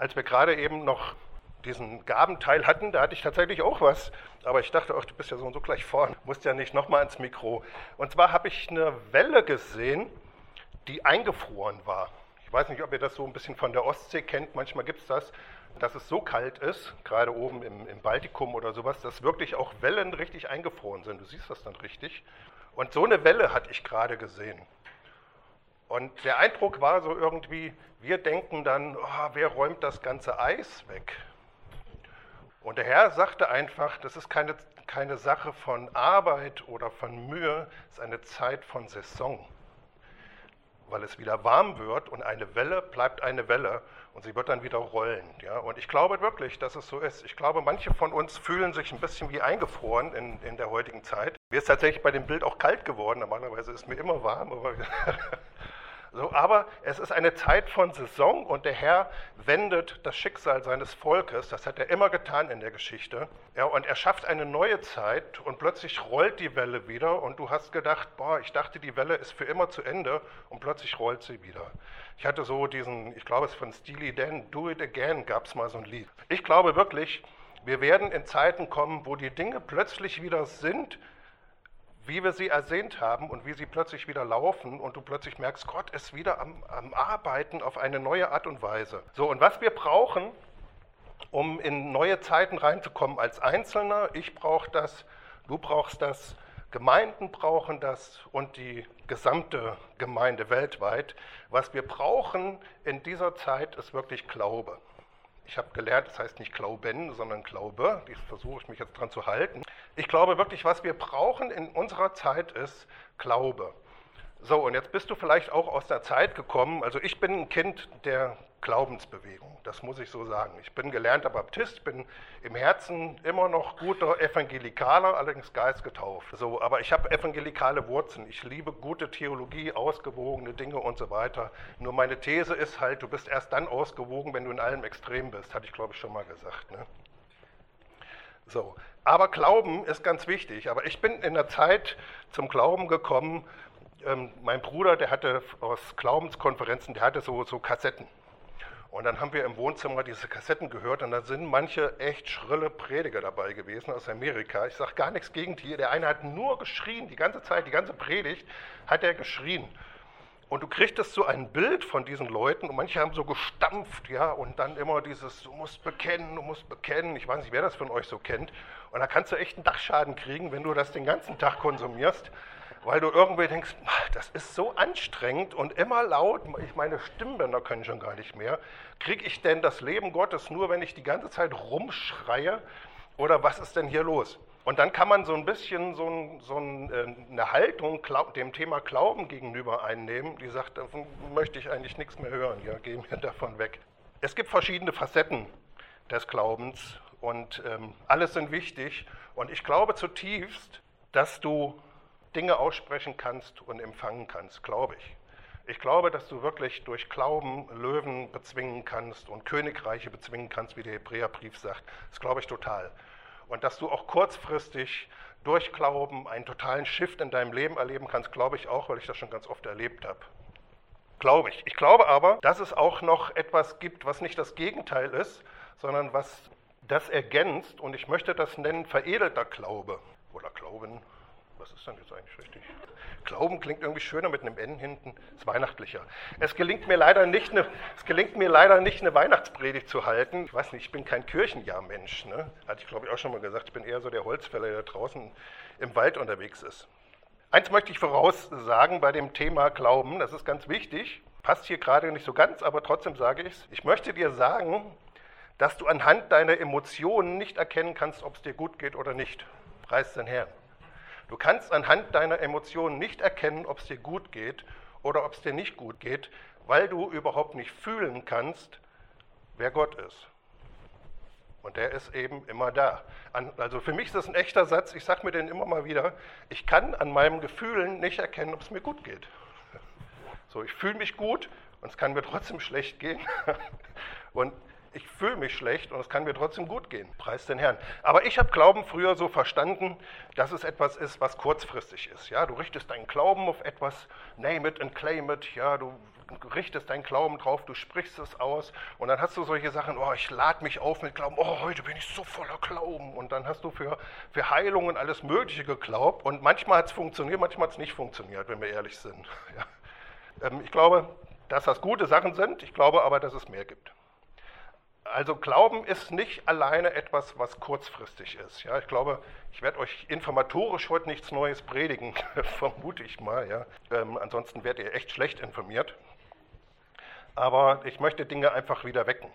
Als wir gerade eben noch diesen Gabenteil hatten, da hatte ich tatsächlich auch was. Aber ich dachte, ach, du bist ja so und so gleich vorn, musst ja nicht nochmal ins Mikro. Und zwar habe ich eine Welle gesehen, die eingefroren war. Ich weiß nicht, ob ihr das so ein bisschen von der Ostsee kennt. Manchmal gibt es das, dass es so kalt ist, gerade oben im, im, Baltikum oder sowas, dass wirklich auch Wellen richtig eingefroren sind. Du siehst das dann richtig. Und so eine Welle hatte ich gerade gesehen. Und der Eindruck war so irgendwie, wir denken dann, oh, wer räumt das ganze Eis weg? Und der Herr sagte einfach, das ist keine, keine Sache von Arbeit oder von Mühe, es ist eine Zeit von Saison. Weil es wieder warm wird und eine Welle bleibt eine Welle und sie wird dann wieder rollen. Ja? Und ich glaube wirklich, dass es so ist. Ich glaube, manche von uns fühlen sich ein bisschen wie eingefroren in, in der heutigen Zeit. Mir ist tatsächlich bei dem Bild auch kalt geworden. Normalerweise ist mir immer warm, aber So, aber es ist eine Zeit von Saison und der Herr wendet das Schicksal seines Volkes, das hat er immer getan in der Geschichte. Ja, und er schafft eine neue Zeit und plötzlich rollt die Welle wieder und du hast gedacht, boah, ich dachte, die Welle ist für immer zu Ende und plötzlich rollt sie wieder. Ich hatte so diesen, ich glaube es von Steely Dan, Do It Again gab es mal so ein Lied. Ich glaube wirklich, wir werden in Zeiten kommen, wo die Dinge plötzlich wieder sind, wie wir sie ersehnt haben und wie sie plötzlich wieder laufen und du plötzlich merkst, Gott ist wieder am, am Arbeiten auf eine neue Art und Weise. So, und was wir brauchen, um in neue Zeiten reinzukommen als Einzelner, ich brauche das, du brauchst das, Gemeinden brauchen das und die gesamte Gemeinde weltweit. Was wir brauchen in dieser Zeit ist wirklich Glaube. Ich habe gelernt, das heißt nicht Glauben, sondern Glaube. Dies versuche ich mich jetzt dran zu halten. Ich glaube wirklich, was wir brauchen in unserer Zeit ist Glaube. So, und jetzt bist du vielleicht auch aus der Zeit gekommen. Also ich bin ein Kind der Glaubensbewegung, das muss ich so sagen. Ich bin gelernter Baptist, bin im Herzen immer noch guter Evangelikaler, allerdings geistgetauft. So, aber ich habe evangelikale Wurzeln. Ich liebe gute Theologie, ausgewogene Dinge und so weiter. Nur meine These ist halt, du bist erst dann ausgewogen, wenn du in allem extrem bist, hatte ich glaube ich schon mal gesagt. Ne? So, aber Glauben ist ganz wichtig. Aber ich bin in der Zeit zum Glauben gekommen. Ähm, mein Bruder, der hatte aus Glaubenskonferenzen, der hatte so, so Kassetten. Und dann haben wir im Wohnzimmer diese Kassetten gehört und da sind manche echt schrille Prediger dabei gewesen aus Amerika. Ich sage gar nichts gegen die. Der eine hat nur geschrien, die ganze Zeit, die ganze Predigt hat er geschrien. Und du kriegtest so ein Bild von diesen Leuten und manche haben so gestampft, ja, und dann immer dieses, du musst bekennen, du musst bekennen. Ich weiß nicht, wer das von euch so kennt. Und da kannst du echt einen Dachschaden kriegen, wenn du das den ganzen Tag konsumierst weil du irgendwie denkst, das ist so anstrengend und immer laut, ich meine Stimmbänder können schon gar nicht mehr. Kriege ich denn das Leben Gottes nur, wenn ich die ganze Zeit rumschreie? Oder was ist denn hier los? Und dann kann man so ein bisschen so, ein, so äh, eine Haltung dem Thema Glauben gegenüber einnehmen, die sagt, davon möchte ich eigentlich nichts mehr hören, ja, geh mir davon weg. Es gibt verschiedene Facetten des Glaubens und ähm, alles sind wichtig. Und ich glaube zutiefst, dass du Dinge aussprechen kannst und empfangen kannst, glaube ich. Ich glaube, dass du wirklich durch Glauben Löwen bezwingen kannst und Königreiche bezwingen kannst, wie der Hebräerbrief sagt. Das glaube ich total. Und dass du auch kurzfristig durch Glauben einen totalen Shift in deinem Leben erleben kannst, glaube ich auch, weil ich das schon ganz oft erlebt habe. Glaube ich. Ich glaube aber, dass es auch noch etwas gibt, was nicht das Gegenteil ist, sondern was das ergänzt. Und ich möchte das nennen veredelter Glaube oder Glauben was ist denn jetzt eigentlich richtig? Glauben klingt irgendwie schöner mit einem N hinten, ist weihnachtlicher. Es gelingt mir leider nicht, eine, es gelingt mir leider nicht, eine Weihnachtspredigt zu halten. Ich weiß nicht, ich bin kein Kirchenjahrmensch. Ne? Hatte ich glaube ich auch schon mal gesagt. Ich bin eher so der Holzfäller, der draußen im Wald unterwegs ist. Eins möchte ich voraussagen bei dem Thema Glauben, das ist ganz wichtig. Passt hier gerade nicht so ganz, aber trotzdem sage ich es. Ich möchte dir sagen, dass du anhand deiner Emotionen nicht erkennen kannst, ob es dir gut geht oder nicht. Preis den Herrn. Du kannst anhand deiner Emotionen nicht erkennen, ob es dir gut geht oder ob es dir nicht gut geht, weil du überhaupt nicht fühlen kannst, wer Gott ist. Und der ist eben immer da. Also für mich ist das ein echter Satz, ich sage mir den immer mal wieder, ich kann an meinen Gefühlen nicht erkennen, ob es mir gut geht. So, ich fühle mich gut und es kann mir trotzdem schlecht gehen. Und Ich fühle mich schlecht und es kann mir trotzdem gut gehen. Preis den Herrn. Aber ich habe Glauben früher so verstanden, dass es etwas ist, was kurzfristig ist. Ja, du richtest deinen Glauben auf etwas, name it and claim it. Ja, du richtest deinen Glauben drauf, du sprichst es aus und dann hast du solche Sachen, oh, ich lade mich auf mit Glauben, oh, heute bin ich so voller Glauben und dann hast du für, für Heilungen alles Mögliche geglaubt und manchmal hat es funktioniert, manchmal hat es nicht funktioniert, wenn wir ehrlich sind. Ja. Ähm, ich glaube, dass das gute Sachen sind, ich glaube aber, dass es mehr gibt. Also Glauben ist nicht alleine etwas, was kurzfristig ist. Ja, ich glaube, ich werde euch informatorisch heute nichts Neues predigen, vermute ich mal. Ja. Ähm, ansonsten werdet ihr echt schlecht informiert aber ich möchte Dinge einfach wieder wecken.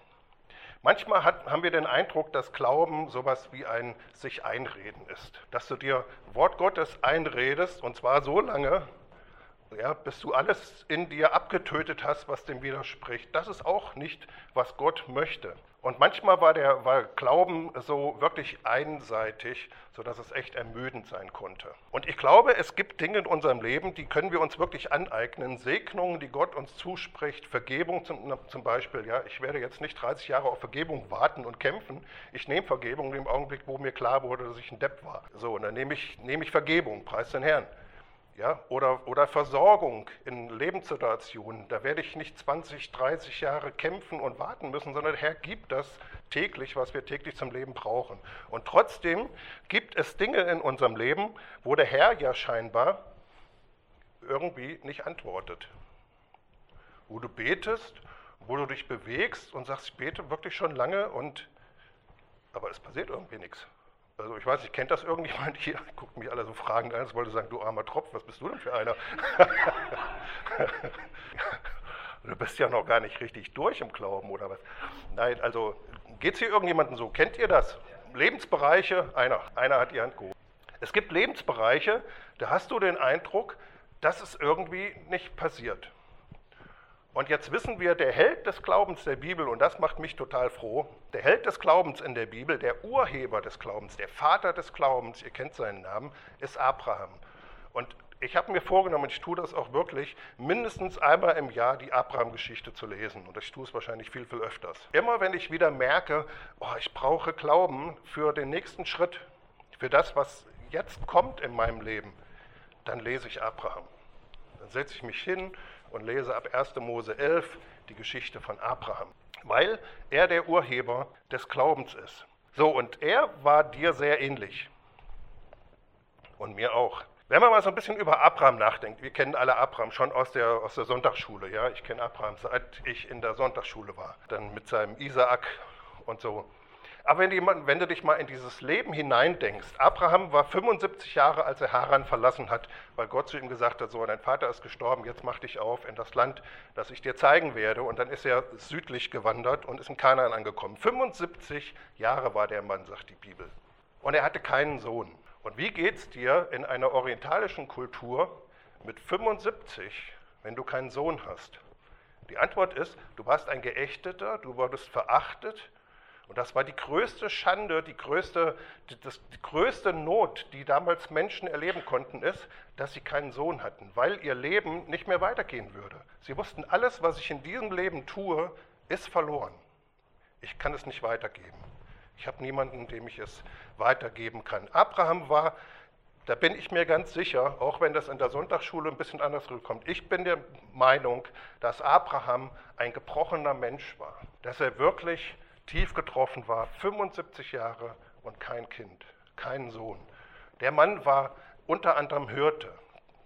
Manchmal hat, haben wir den Eindruck, dass Glauben sowas wie ein sich einreden ist. Dass du dir Wort Gottes einredest und zwar so lange, ja, bis du alles in dir abgetötet hast, was dem widerspricht. Das ist auch nicht, was Gott möchte. Und manchmal war der war Glauben so wirklich einseitig, sodass es echt ermüdend sein konnte. Und ich glaube, es gibt Dinge in unserem Leben, die können wir uns wirklich aneignen. Segnungen, die Gott uns zuspricht, Vergebung zum, zum Beispiel. Ja, ich werde jetzt nicht 30 Jahre auf Vergebung warten und kämpfen. Ich nehme Vergebung im Augenblick, wo mir klar wurde, dass ich ein Depp war. So, und dann nehme ich, nehme ich Vergebung, preis den Herrn. Ja, oder, oder Versorgung in Lebenssituationen. Da werde ich nicht 20, 30 Jahre kämpfen und warten müssen, sondern der Herr gibt das täglich, was wir täglich zum Leben brauchen. Und trotzdem gibt es Dinge in unserem Leben, wo der Herr ja scheinbar irgendwie nicht antwortet. Wo du betest, wo du dich bewegst und sagst, ich bete wirklich schon lange und aber es passiert irgendwie nichts. Also ich weiß nicht, kennt das irgendjemand hier? Guckt mich alle so fragend an, es wollte sagen, du armer Tropf, was bist du denn für einer? du bist ja noch gar nicht richtig durch im Glauben, oder was? Nein, also geht es hier irgendjemandem so? Kennt ihr das? Lebensbereiche, einer, einer hat die Hand gehoben. Es gibt Lebensbereiche, da hast du den Eindruck, dass es irgendwie nicht passiert. Und jetzt wissen wir, der Held des Glaubens der Bibel, und das macht mich total froh, der Held des Glaubens in der Bibel, der Urheber des Glaubens, der Vater des Glaubens, ihr kennt seinen Namen, ist Abraham. Und ich habe mir vorgenommen, ich tue das auch wirklich, mindestens einmal im Jahr die Abraham-Geschichte zu lesen. Und ich tue es wahrscheinlich viel, viel öfters. Immer wenn ich wieder merke, oh, ich brauche Glauben für den nächsten Schritt, für das, was jetzt kommt in meinem Leben, dann lese ich Abraham. Dann setze ich mich hin und lese ab 1. Mose 11 die Geschichte von Abraham, weil er der Urheber des Glaubens ist. So, und er war dir sehr ähnlich. Und mir auch. Wenn man mal so ein bisschen über Abraham nachdenkt, wir kennen alle Abraham schon aus der, aus der Sonntagsschule, ja, ich kenne Abraham seit ich in der Sonntagsschule war, dann mit seinem Isaak und so. Aber wenn, jemand, wenn, du dich mal in dieses Leben hineindenkst, Abraham war 75 Jahre, als er Haran verlassen hat, weil Gott zu ihm gesagt hat, so, dein Vater ist gestorben, jetzt mach dich auf in das Land, das ich dir zeigen werde. Und dann ist er südlich gewandert und ist in Kanaan angekommen. 75 Jahre war der Mann, sagt die Bibel. Und er hatte keinen Sohn. Und wie geht es dir in einer orientalischen Kultur mit 75, wenn du keinen Sohn hast? Die Antwort ist, du warst ein Geächteter, du wurdest verachtet, und das war die größte Schande, die größte, die, das, die größte Not, die damals Menschen erleben konnten, ist, dass sie keinen Sohn hatten, weil ihr Leben nicht mehr weitergehen würde. Sie wussten, alles, was ich in diesem Leben tue, ist verloren. Ich kann es nicht weitergeben. Ich habe niemanden, dem ich es weitergeben kann. Abraham war, da bin ich mir ganz sicher, auch wenn das in der Sonntagsschule ein bisschen anders rüberkommt, ich bin der Meinung, dass Abraham ein gebrochener Mensch war, dass er wirklich tief getroffen war, 75 Jahre und kein Kind, kein Sohn. Der Mann war unter anderem Hirte.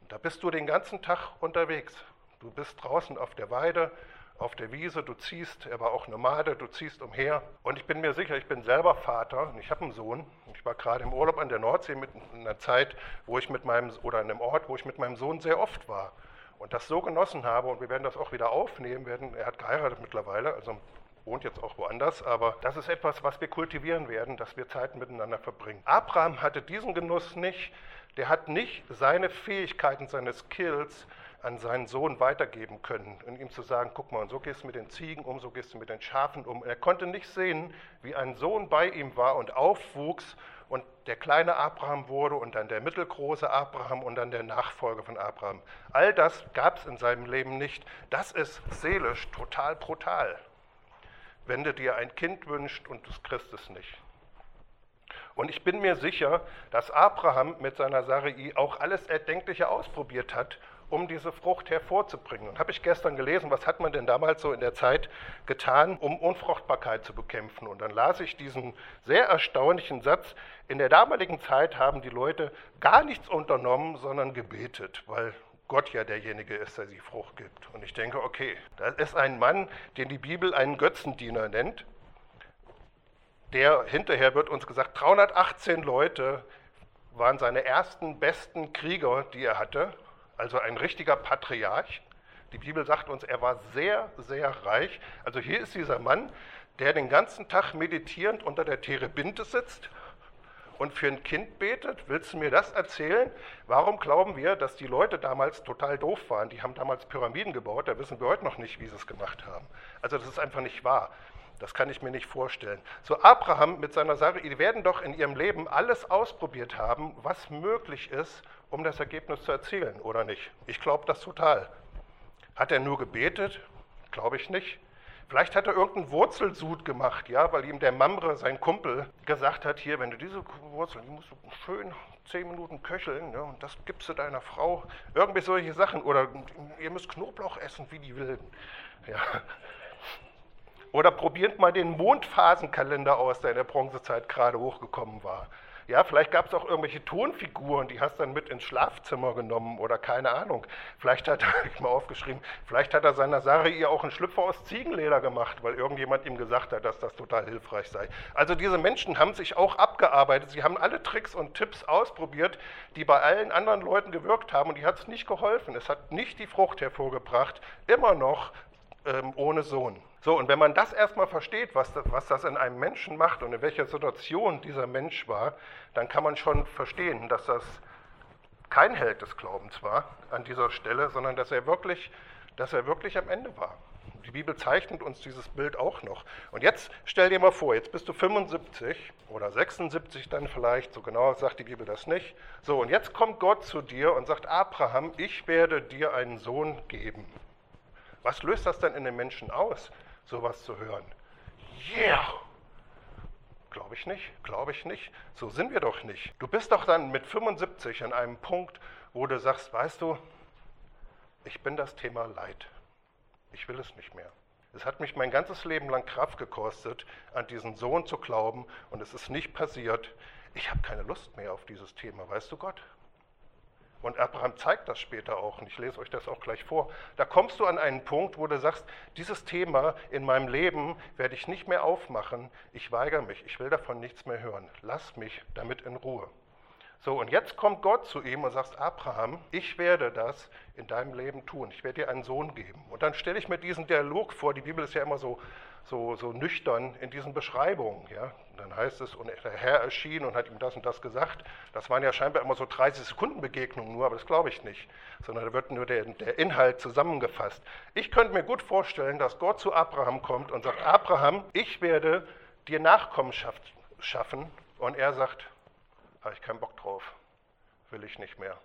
Da bist du den ganzen Tag unterwegs. Du bist draußen auf der Weide, auf der Wiese, du ziehst, er war auch Nomade, du ziehst umher. Und ich bin mir sicher, ich bin selber Vater und ich habe einen Sohn. Ich war gerade im Urlaub an der Nordsee mit einer Zeit, wo ich mit meinem, oder an einem Ort, wo ich mit meinem Sohn sehr oft war und das so genossen habe, und wir werden das auch wieder aufnehmen werden, er hat geheiratet mittlerweile, also wohnt jetzt auch woanders, aber das ist etwas, was wir kultivieren werden, dass wir Zeit miteinander verbringen. Abraham hatte diesen Genuss nicht, der hat nicht seine Fähigkeiten, seine Skills an seinen Sohn weitergeben können und ihm zu sagen, guck mal, und so gehst du mit den Ziegen um, so gehst du mit den Schafen um. Er konnte nicht sehen, wie ein Sohn bei ihm war und aufwuchs und der kleine Abraham wurde und dann der mittelgroße Abraham und dann der Nachfolger von Abraham. All das gab es in seinem Leben nicht. Das ist seelisch total brutal wenn du dir ein Kind wünschst und du kriegst es nicht. Und ich bin mir sicher, dass Abraham mit seiner Sarai auch alles Erdenkliche ausprobiert hat, um diese Frucht hervorzubringen. Und habe ich gestern gelesen, was hat man denn damals so in der Zeit getan, um Unfruchtbarkeit zu bekämpfen? Und dann las ich diesen sehr erstaunlichen Satz, in der damaligen Zeit haben die Leute gar nichts unternommen, sondern gebetet, weil Gott ja derjenige ist, der sie Frucht gibt. Und ich denke, okay, das ist ein Mann, den die Bibel einen Götzendiener nennt. Der hinterher wird uns gesagt, 318 Leute waren seine ersten besten Krieger, die er hatte also ein richtiger Patriarch. Die Bibel sagt uns, er war sehr, sehr reich. Also hier ist dieser Mann, der den ganzen Tag meditierend unter der Terebinte sitzt und für ein Kind betet. Willst du mir das erzählen? Warum glauben wir, dass die Leute damals total doof waren? Die haben damals Pyramiden gebaut, da wissen wir heute noch nicht, wie sie es gemacht haben. Also das ist einfach nicht wahr. Das kann ich mir nicht vorstellen. So Abraham mit seiner Sache, die werden doch in ihrem Leben alles ausprobiert haben, was möglich ist, um das Ergebnis zu erzielen, oder nicht? Ich glaube das total. Hat er nur gebetet? Glaube ich nicht. Vielleicht hat er irgendeinen Wurzelsud gemacht, ja, weil ihm der Mamre, sein Kumpel, gesagt hat, hier, wenn du diese Wurzeln, die musst du schön zehn Minuten köcheln, ja, und das gibst du deiner Frau. Irgendwie solche Sachen. Oder ihr müsst Knoblauch essen, wie die Wilden. Ja. Oder probiert mal den Mondphasenkalender aus, der in der Bronzezeit gerade hochgekommen war. Ja, vielleicht gab es auch irgendwelche Tonfiguren, die hast dann mit ins Schlafzimmer genommen oder keine Ahnung. Vielleicht hat er, ich mal aufgeschrieben, vielleicht hat er seiner Sache ihr auch einen Schlüpfer aus Ziegenleder gemacht, weil irgendjemand ihm gesagt hat, dass das total hilfreich sei. Also diese Menschen haben sich auch abgearbeitet. Sie haben alle Tricks und Tipps ausprobiert, die bei allen anderen Leuten gewirkt haben und die hat es nicht geholfen. Es hat nicht die Frucht hervorgebracht, immer noch ähm, ohne Sohn. So, und wenn man das erstmal versteht, was das, was das in einem Menschen macht und in welcher Situation dieser Mensch war, dann kann man schon verstehen, dass das kein Held des Glaubens war an dieser Stelle, sondern dass er wirklich, dass er wirklich am Ende war. Die Bibel zeichnet uns dieses Bild auch noch. Und jetzt stell dir mal vor, jetzt bist du 75 oder 76 dann vielleicht, so genau sagt die Bibel das nicht. So, und jetzt kommt Gott zu dir und sagt, Abraham, ich werde dir einen Sohn geben. Was löst das denn in den Menschen aus? Sowas zu hören. Yeah! Glaube ich nicht, glaube ich nicht. So sind wir doch nicht. Du bist doch dann mit 75 an einem Punkt, wo du sagst, weißt du, ich bin das Thema Leid. Ich will es nicht mehr. Es hat mich mein ganzes Leben lang Kraft gekostet, an diesen Sohn zu glauben und es ist nicht passiert. Ich habe keine Lust mehr auf dieses Thema, weißt du Gott? Und Abraham zeigt das später auch, und ich lese euch das auch gleich vor. Da kommst du an einen Punkt, wo du sagst, dieses Thema in meinem Leben werde ich nicht mehr aufmachen, ich weigere mich, ich will davon nichts mehr hören, lass mich damit in Ruhe. So, und jetzt kommt Gott zu ihm und sagt, Abraham, ich werde das in deinem Leben tun, ich werde dir einen Sohn geben. Und dann stelle ich mir diesen Dialog vor, die Bibel ist ja immer so so, so nüchtern in diesen Beschreibungen. Ja? Dann heißt es, und der Herr erschien und hat ihm das und das gesagt. Das waren ja scheinbar immer so 30 Sekunden Begegnungen nur, aber das glaube ich nicht, sondern da wird nur der, der Inhalt zusammengefasst. Ich könnte mir gut vorstellen, dass Gott zu Abraham kommt und sagt, Abraham, ich werde dir Nachkommenschaft schaffen. Und er sagt, habe ich keinen Bock drauf, will ich nicht mehr.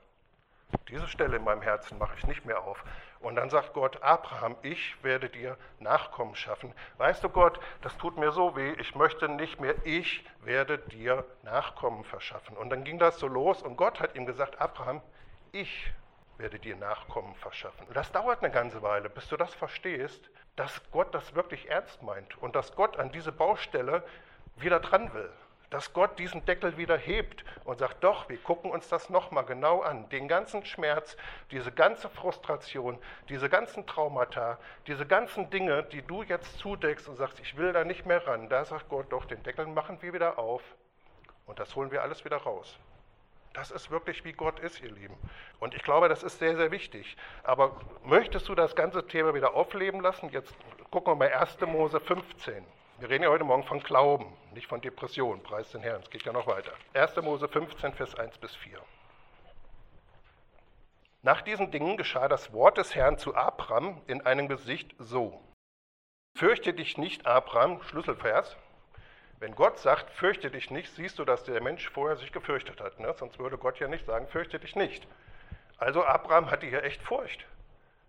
Diese Stelle in meinem Herzen mache ich nicht mehr auf. Und dann sagt Gott, Abraham, ich werde dir Nachkommen schaffen. Weißt du Gott, das tut mir so weh, ich möchte nicht mehr, ich werde dir Nachkommen verschaffen. Und dann ging das so los und Gott hat ihm gesagt, Abraham, ich werde dir Nachkommen verschaffen. Und das dauert eine ganze Weile, bis du das verstehst, dass Gott das wirklich ernst meint und dass Gott an diese Baustelle wieder dran will dass Gott diesen Deckel wieder hebt und sagt, doch, wir gucken uns das nochmal genau an. Den ganzen Schmerz, diese ganze Frustration, diese ganzen Traumata, diese ganzen Dinge, die du jetzt zudeckst und sagst, ich will da nicht mehr ran, da sagt Gott, doch, den Deckel machen wir wieder auf und das holen wir alles wieder raus. Das ist wirklich, wie Gott ist, ihr Lieben. Und ich glaube, das ist sehr, sehr wichtig. Aber möchtest du das ganze Thema wieder aufleben lassen? Jetzt gucken wir mal 1. Mose 15. Wir reden ja heute Morgen von Glauben, nicht von Depression. Preis den Herrn, es geht ja noch weiter. 1. Mose 15, Vers 1 bis 4. Nach diesen Dingen geschah das Wort des Herrn zu Abram in einem Gesicht so. Fürchte dich nicht, Abram, Schlüsselvers. Wenn Gott sagt, fürchte dich nicht, siehst du, dass der Mensch vorher sich gefürchtet hat. Ne? Sonst würde Gott ja nicht sagen, fürchte dich nicht. Also Abraham hatte hier echt Furcht.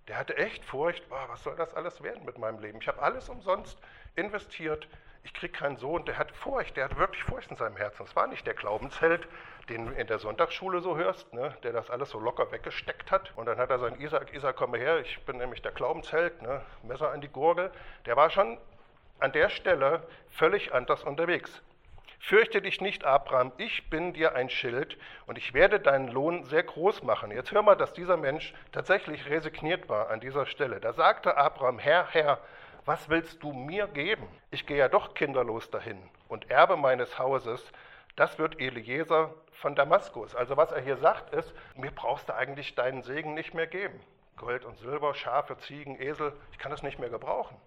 Der hatte echt Furcht, oh, was soll das alles werden mit meinem Leben? Ich habe alles umsonst investiert, ich kriege keinen Sohn, der hat Furcht, der hat wirklich Furcht in seinem Herzen. Es war nicht der Glaubensheld, den du in der Sonntagsschule so hörst, ne, der das alles so locker weggesteckt hat. Und dann hat er seinen Isaac, Isaac, komm her, ich bin nämlich der Glaubensheld, ne, Messer an die Gurgel. Der war schon an der Stelle völlig anders unterwegs. Fürchte dich nicht, Abraham, ich bin dir ein Schild und ich werde deinen Lohn sehr groß machen. Jetzt hör mal, dass dieser Mensch tatsächlich resigniert war an dieser Stelle. Da sagte Abraham, Herr, Herr, was willst du mir geben? Ich gehe ja doch kinderlos dahin und Erbe meines Hauses, das wird Eliezer von Damaskus. Also was er hier sagt ist, mir brauchst du eigentlich deinen Segen nicht mehr geben. Gold und Silber, Schafe, Ziegen, Esel, ich kann das nicht mehr gebrauchen.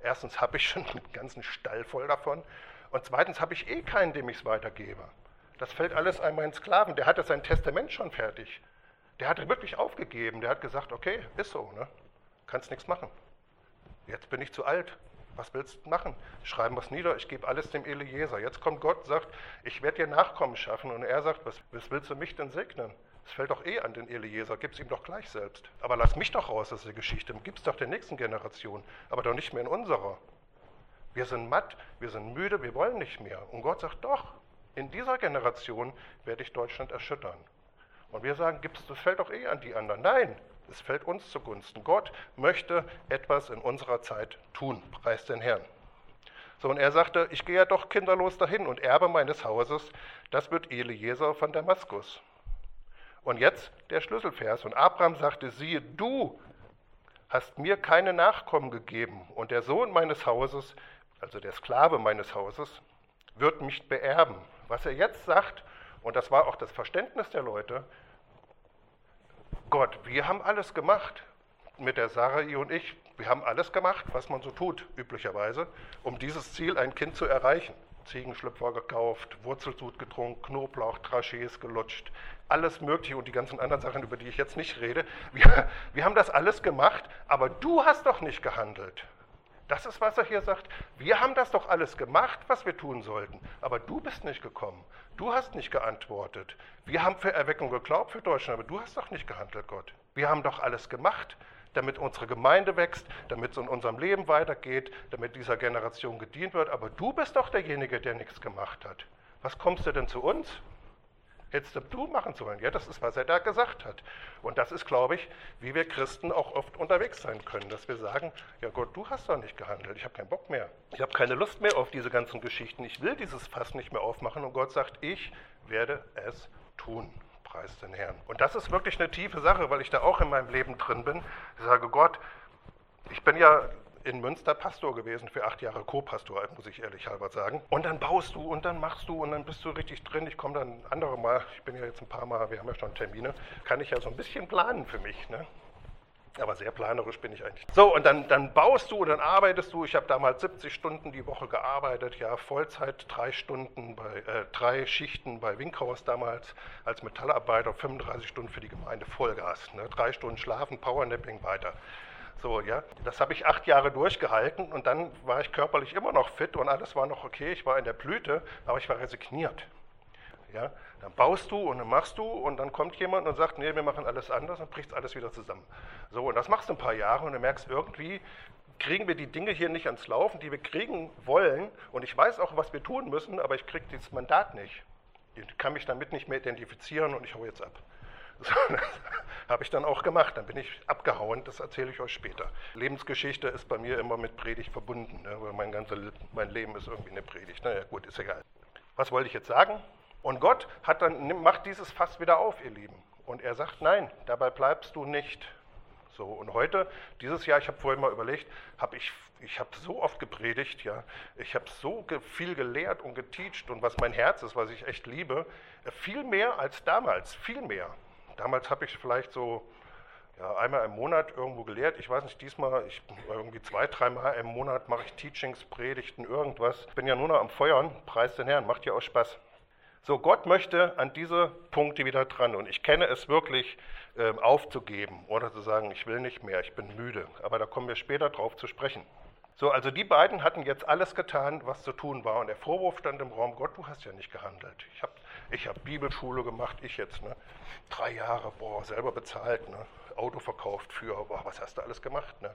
Erstens habe ich schon einen ganzen Stall voll davon und zweitens habe ich eh keinen, dem ich es weitergebe. Das fällt alles an meinen Sklaven. Der hatte sein Testament schon fertig. Der hatte wirklich aufgegeben. Der hat gesagt, okay, ist so, ne? kannst nichts machen. Jetzt bin ich zu alt. Was willst du machen? Schreiben wir es nieder, ich gebe alles dem Eliezer. Jetzt kommt Gott sagt, ich werde dir Nachkommen schaffen. Und er sagt, was, was willst du mich denn segnen? Es fällt doch eh an den Eliezer, gib es ihm doch gleich selbst. Aber lass mich doch raus aus der Geschichte, gib es doch der nächsten Generation, aber doch nicht mehr in unserer. Wir sind matt, wir sind müde, wir wollen nicht mehr. Und Gott sagt, doch, in dieser Generation werde ich Deutschland erschüttern. Und wir sagen, das fällt doch eh an die anderen. Nein, es fällt uns zugunsten. Gott möchte etwas in unserer Zeit tun, preis den Herrn. So, und er sagte, ich gehe ja doch kinderlos dahin und Erbe meines Hauses, das wird Eliezer von Damaskus. Und jetzt der Schlüsselvers. Und Abraham sagte, siehe, du hast mir keine Nachkommen gegeben und der Sohn meines Hauses, also der Sklave meines Hauses, wird mich beerben. Was er jetzt sagt, und das war auch das Verständnis der Leute, Gott, wir haben alles gemacht mit der Sarai und ich. Wir haben alles gemacht, was man so tut, üblicherweise, um dieses Ziel, ein Kind zu erreichen. Ziegenschlüpfer gekauft, Wurzelsud getrunken, Knoblauch, Trachés gelutscht, alles Mögliche und die ganzen anderen Sachen, über die ich jetzt nicht rede. Wir, wir haben das alles gemacht, aber du hast doch nicht gehandelt. Das ist, was er hier sagt. Wir haben das doch alles gemacht, was wir tun sollten, aber du bist nicht gekommen. Du hast nicht geantwortet. Wir haben für Erweckung geglaubt für Deutschland, aber du hast doch nicht gehandelt, Gott. Wir haben doch alles gemacht, damit unsere Gemeinde wächst, damit es in unserem Leben weitergeht, damit dieser Generation gedient wird, aber du bist doch derjenige, der nichts gemacht hat. Was kommst du denn zu uns? Hättest du machen sollen. Ja, das ist, was er da gesagt hat. Und das ist, glaube ich, wie wir Christen auch oft unterwegs sein können, dass wir sagen, ja Gott, du hast doch nicht gehandelt, ich habe keinen Bock mehr. Ich habe keine Lust mehr auf diese ganzen Geschichten, ich will dieses Fass nicht mehr aufmachen. Und Gott sagt, ich werde es tun. Preis den Herrn. Und das ist wirklich eine tiefe Sache, weil ich da auch in meinem Leben drin bin. Ich sage, Gott, ich bin ja in Münster Pastor gewesen, für acht Jahre Co-Pastor, muss ich ehrlich halber sagen. Und dann baust du und dann machst du und dann bist du richtig drin. Ich komme dann andere Mal, ich bin ja jetzt ein paar Mal, wir haben ja schon Termine, kann ich ja so ein bisschen planen für mich. Ne? Aber sehr planerisch bin ich eigentlich. So, und dann, dann baust du und dann arbeitest du. Ich habe damals 70 Stunden die Woche gearbeitet, ja, Vollzeit, drei Stunden bei, äh, drei Schichten bei Winkhaus damals als Metallarbeiter, 35 Stunden für die Gemeinde Vollgas. Ne? Drei Stunden schlafen, Powernapping weiter. So, ja, das habe ich acht Jahre durchgehalten und dann war ich körperlich immer noch fit und alles war noch okay. Ich war in der Blüte, aber ich war resigniert. Ja, dann baust du und dann machst du und dann kommt jemand und sagt, nee, wir machen alles anders und bricht alles wieder zusammen. So, und das machst du ein paar Jahre und du merkst irgendwie, kriegen wir die Dinge hier nicht ans Laufen, die wir kriegen wollen. Und ich weiß auch, was wir tun müssen, aber ich kriege dieses Mandat nicht. Ich kann mich damit nicht mehr identifizieren und ich hau jetzt ab. Habe ich dann auch gemacht. Dann bin ich abgehauen, das erzähle ich euch später. Lebensgeschichte ist bei mir immer mit Predigt verbunden, ne, weil mein, ganze, mein Leben ist irgendwie eine Predigt. Naja, gut, ist egal. Was wollte ich jetzt sagen? Und Gott hat dann, macht dieses Fass wieder auf, ihr Lieben. Und er sagt, nein, dabei bleibst du nicht. So, und heute, dieses Jahr, ich habe vorhin mal überlegt, habe ich, ich habe so oft gepredigt, ja, ich habe so viel gelehrt und geteacht und was mein Herz ist, was ich echt liebe, viel mehr als damals, viel mehr. Damals habe ich vielleicht so ja, einmal im Monat irgendwo gelehrt. Ich weiß nicht, diesmal, ich, irgendwie zwei, dreimal im Monat mache ich Teachings, Predigten, irgendwas. Ich bin ja nur noch am Feuern, preis den Herrn, macht ja auch Spaß. So, Gott möchte an diese Punkte wieder dran und ich kenne es wirklich äh, aufzugeben oder zu sagen, ich will nicht mehr, ich bin müde. Aber da kommen wir später drauf zu sprechen. So, also die beiden hatten jetzt alles getan, was zu tun war. Und der Vorwurf stand im Raum, Gott, du hast ja nicht gehandelt. Ich habe ich hab Bibelschule gemacht, ich jetzt, ne? drei Jahre, boah, selber bezahlt, ne? Auto verkauft für, boah, was hast du alles gemacht? Ne?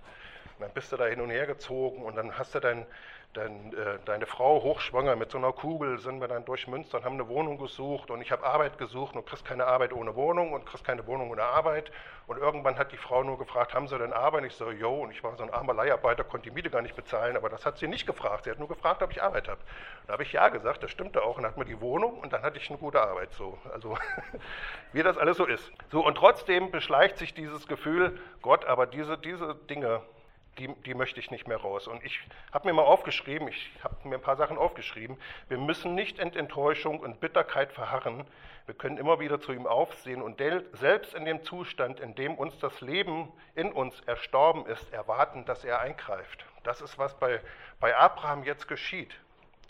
Dann bist du da hin und her gezogen und dann hast du dein, dein, äh, deine Frau hochschwanger mit so einer Kugel, sind wir dann durch Münster und haben eine Wohnung gesucht und ich habe Arbeit gesucht und kriegst keine Arbeit ohne Wohnung und kriegst keine Wohnung ohne Arbeit. Und irgendwann hat die Frau nur gefragt, haben Sie denn Arbeit? Und ich so, jo, und ich war so ein armer Leiharbeiter, konnte die Miete gar nicht bezahlen, aber das hat sie nicht gefragt. Sie hat nur gefragt, ob ich Arbeit habe. Da habe ich ja gesagt, das stimmte auch und hat mir die Wohnung und dann hatte ich eine gute Arbeit. So, also wie das alles so ist. So, und trotzdem beschleicht sich dieses Gefühl, Gott, aber diese, diese Dinge, die, die möchte ich nicht mehr raus. Und ich habe mir mal aufgeschrieben, ich habe mir ein paar Sachen aufgeschrieben, wir müssen nicht in Enttäuschung und Bitterkeit verharren, wir können immer wieder zu ihm aufsehen und selbst in dem Zustand, in dem uns das Leben in uns erstorben ist, erwarten, dass er eingreift. Das ist, was bei, bei Abraham jetzt geschieht.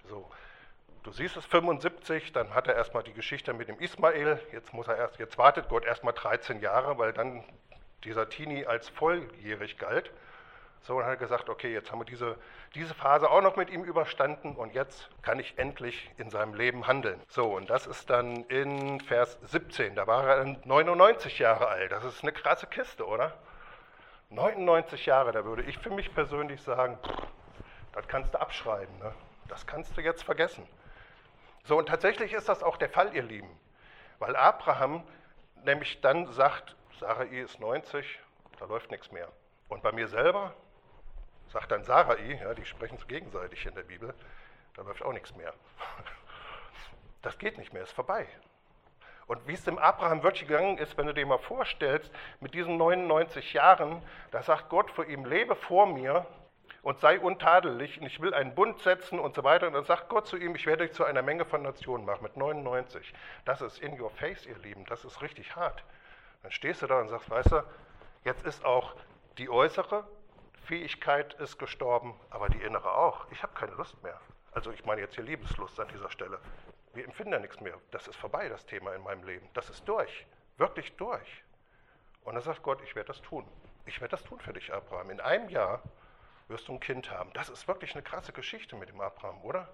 So. Du siehst es 75, dann hat er erstmal die Geschichte mit dem Ismael, jetzt muss er erst, jetzt wartet Gott erstmal 13 Jahre, weil dann dieser Teenie als volljährig galt. So, und hat er gesagt, okay, jetzt haben wir diese, diese Phase auch noch mit ihm überstanden und jetzt kann ich endlich in seinem Leben handeln. So, und das ist dann in Vers 17, da war er 99 Jahre alt. Das ist eine krasse Kiste, oder? 99 Jahre, da würde ich für mich persönlich sagen, das kannst du abschreiben, ne? das kannst du jetzt vergessen. So, und tatsächlich ist das auch der Fall, ihr Lieben, weil Abraham nämlich dann sagt, Sarai ist 90, da läuft nichts mehr. Und bei mir selber, sagt dann Sarai, ja, die sprechen so gegenseitig in der Bibel, da läuft auch nichts mehr. Das geht nicht mehr, ist vorbei. Und wie es dem Abraham wirklich gegangen ist, wenn du dir mal vorstellst, mit diesen 99 Jahren, da sagt Gott vor ihm, lebe vor mir und sei untadelig und ich will einen Bund setzen und so weiter. Und dann sagt Gott zu ihm, ich werde dich zu einer Menge von Nationen machen mit 99. Das ist in your face, ihr Lieben, das ist richtig hart. Dann stehst du da und sagst, weißt du, jetzt ist auch die äußere Fähigkeit ist gestorben, aber die innere auch. Ich habe keine Lust mehr. Also ich meine jetzt hier Liebeslust an dieser Stelle. Wir empfinden ja nichts mehr. Das ist vorbei, das Thema in meinem Leben. Das ist durch. Wirklich durch. Und dann sagt Gott, ich werde das tun. Ich werde das tun für dich, Abraham. In einem Jahr wirst du ein Kind haben. Das ist wirklich eine krasse Geschichte mit dem Abraham, oder?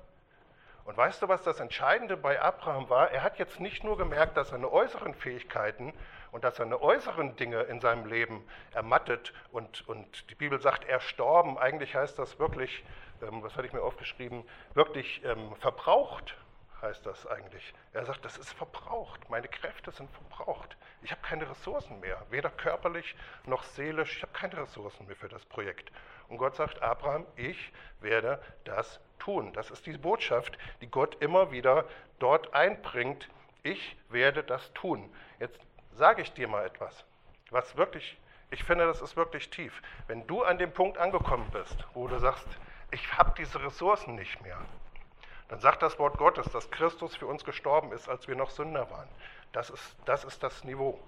Und weißt du, was das Entscheidende bei Abraham war? Er hat jetzt nicht nur gemerkt, dass seine äußeren Fähigkeiten und dass seine äußeren Dinge in seinem Leben ermattet und, und die Bibel sagt, erstorben. Eigentlich heißt das wirklich, ähm, was hatte ich mir aufgeschrieben, wirklich ähm, verbraucht heißt das eigentlich. Er sagt, das ist verbraucht. Meine Kräfte sind verbraucht. Ich habe keine Ressourcen mehr, weder körperlich noch seelisch. Ich habe keine Ressourcen mehr für das Projekt. Und Gott sagt, Abraham, ich werde das tun. Das ist die Botschaft, die Gott immer wieder dort einbringt. Ich werde das tun. Jetzt sage ich dir mal etwas, was wirklich, ich finde, das ist wirklich tief. Wenn du an dem Punkt angekommen bist, wo du sagst, ich habe diese Ressourcen nicht mehr, dann sagt das Wort Gottes, dass Christus für uns gestorben ist, als wir noch Sünder waren. Das ist das, ist das Niveau.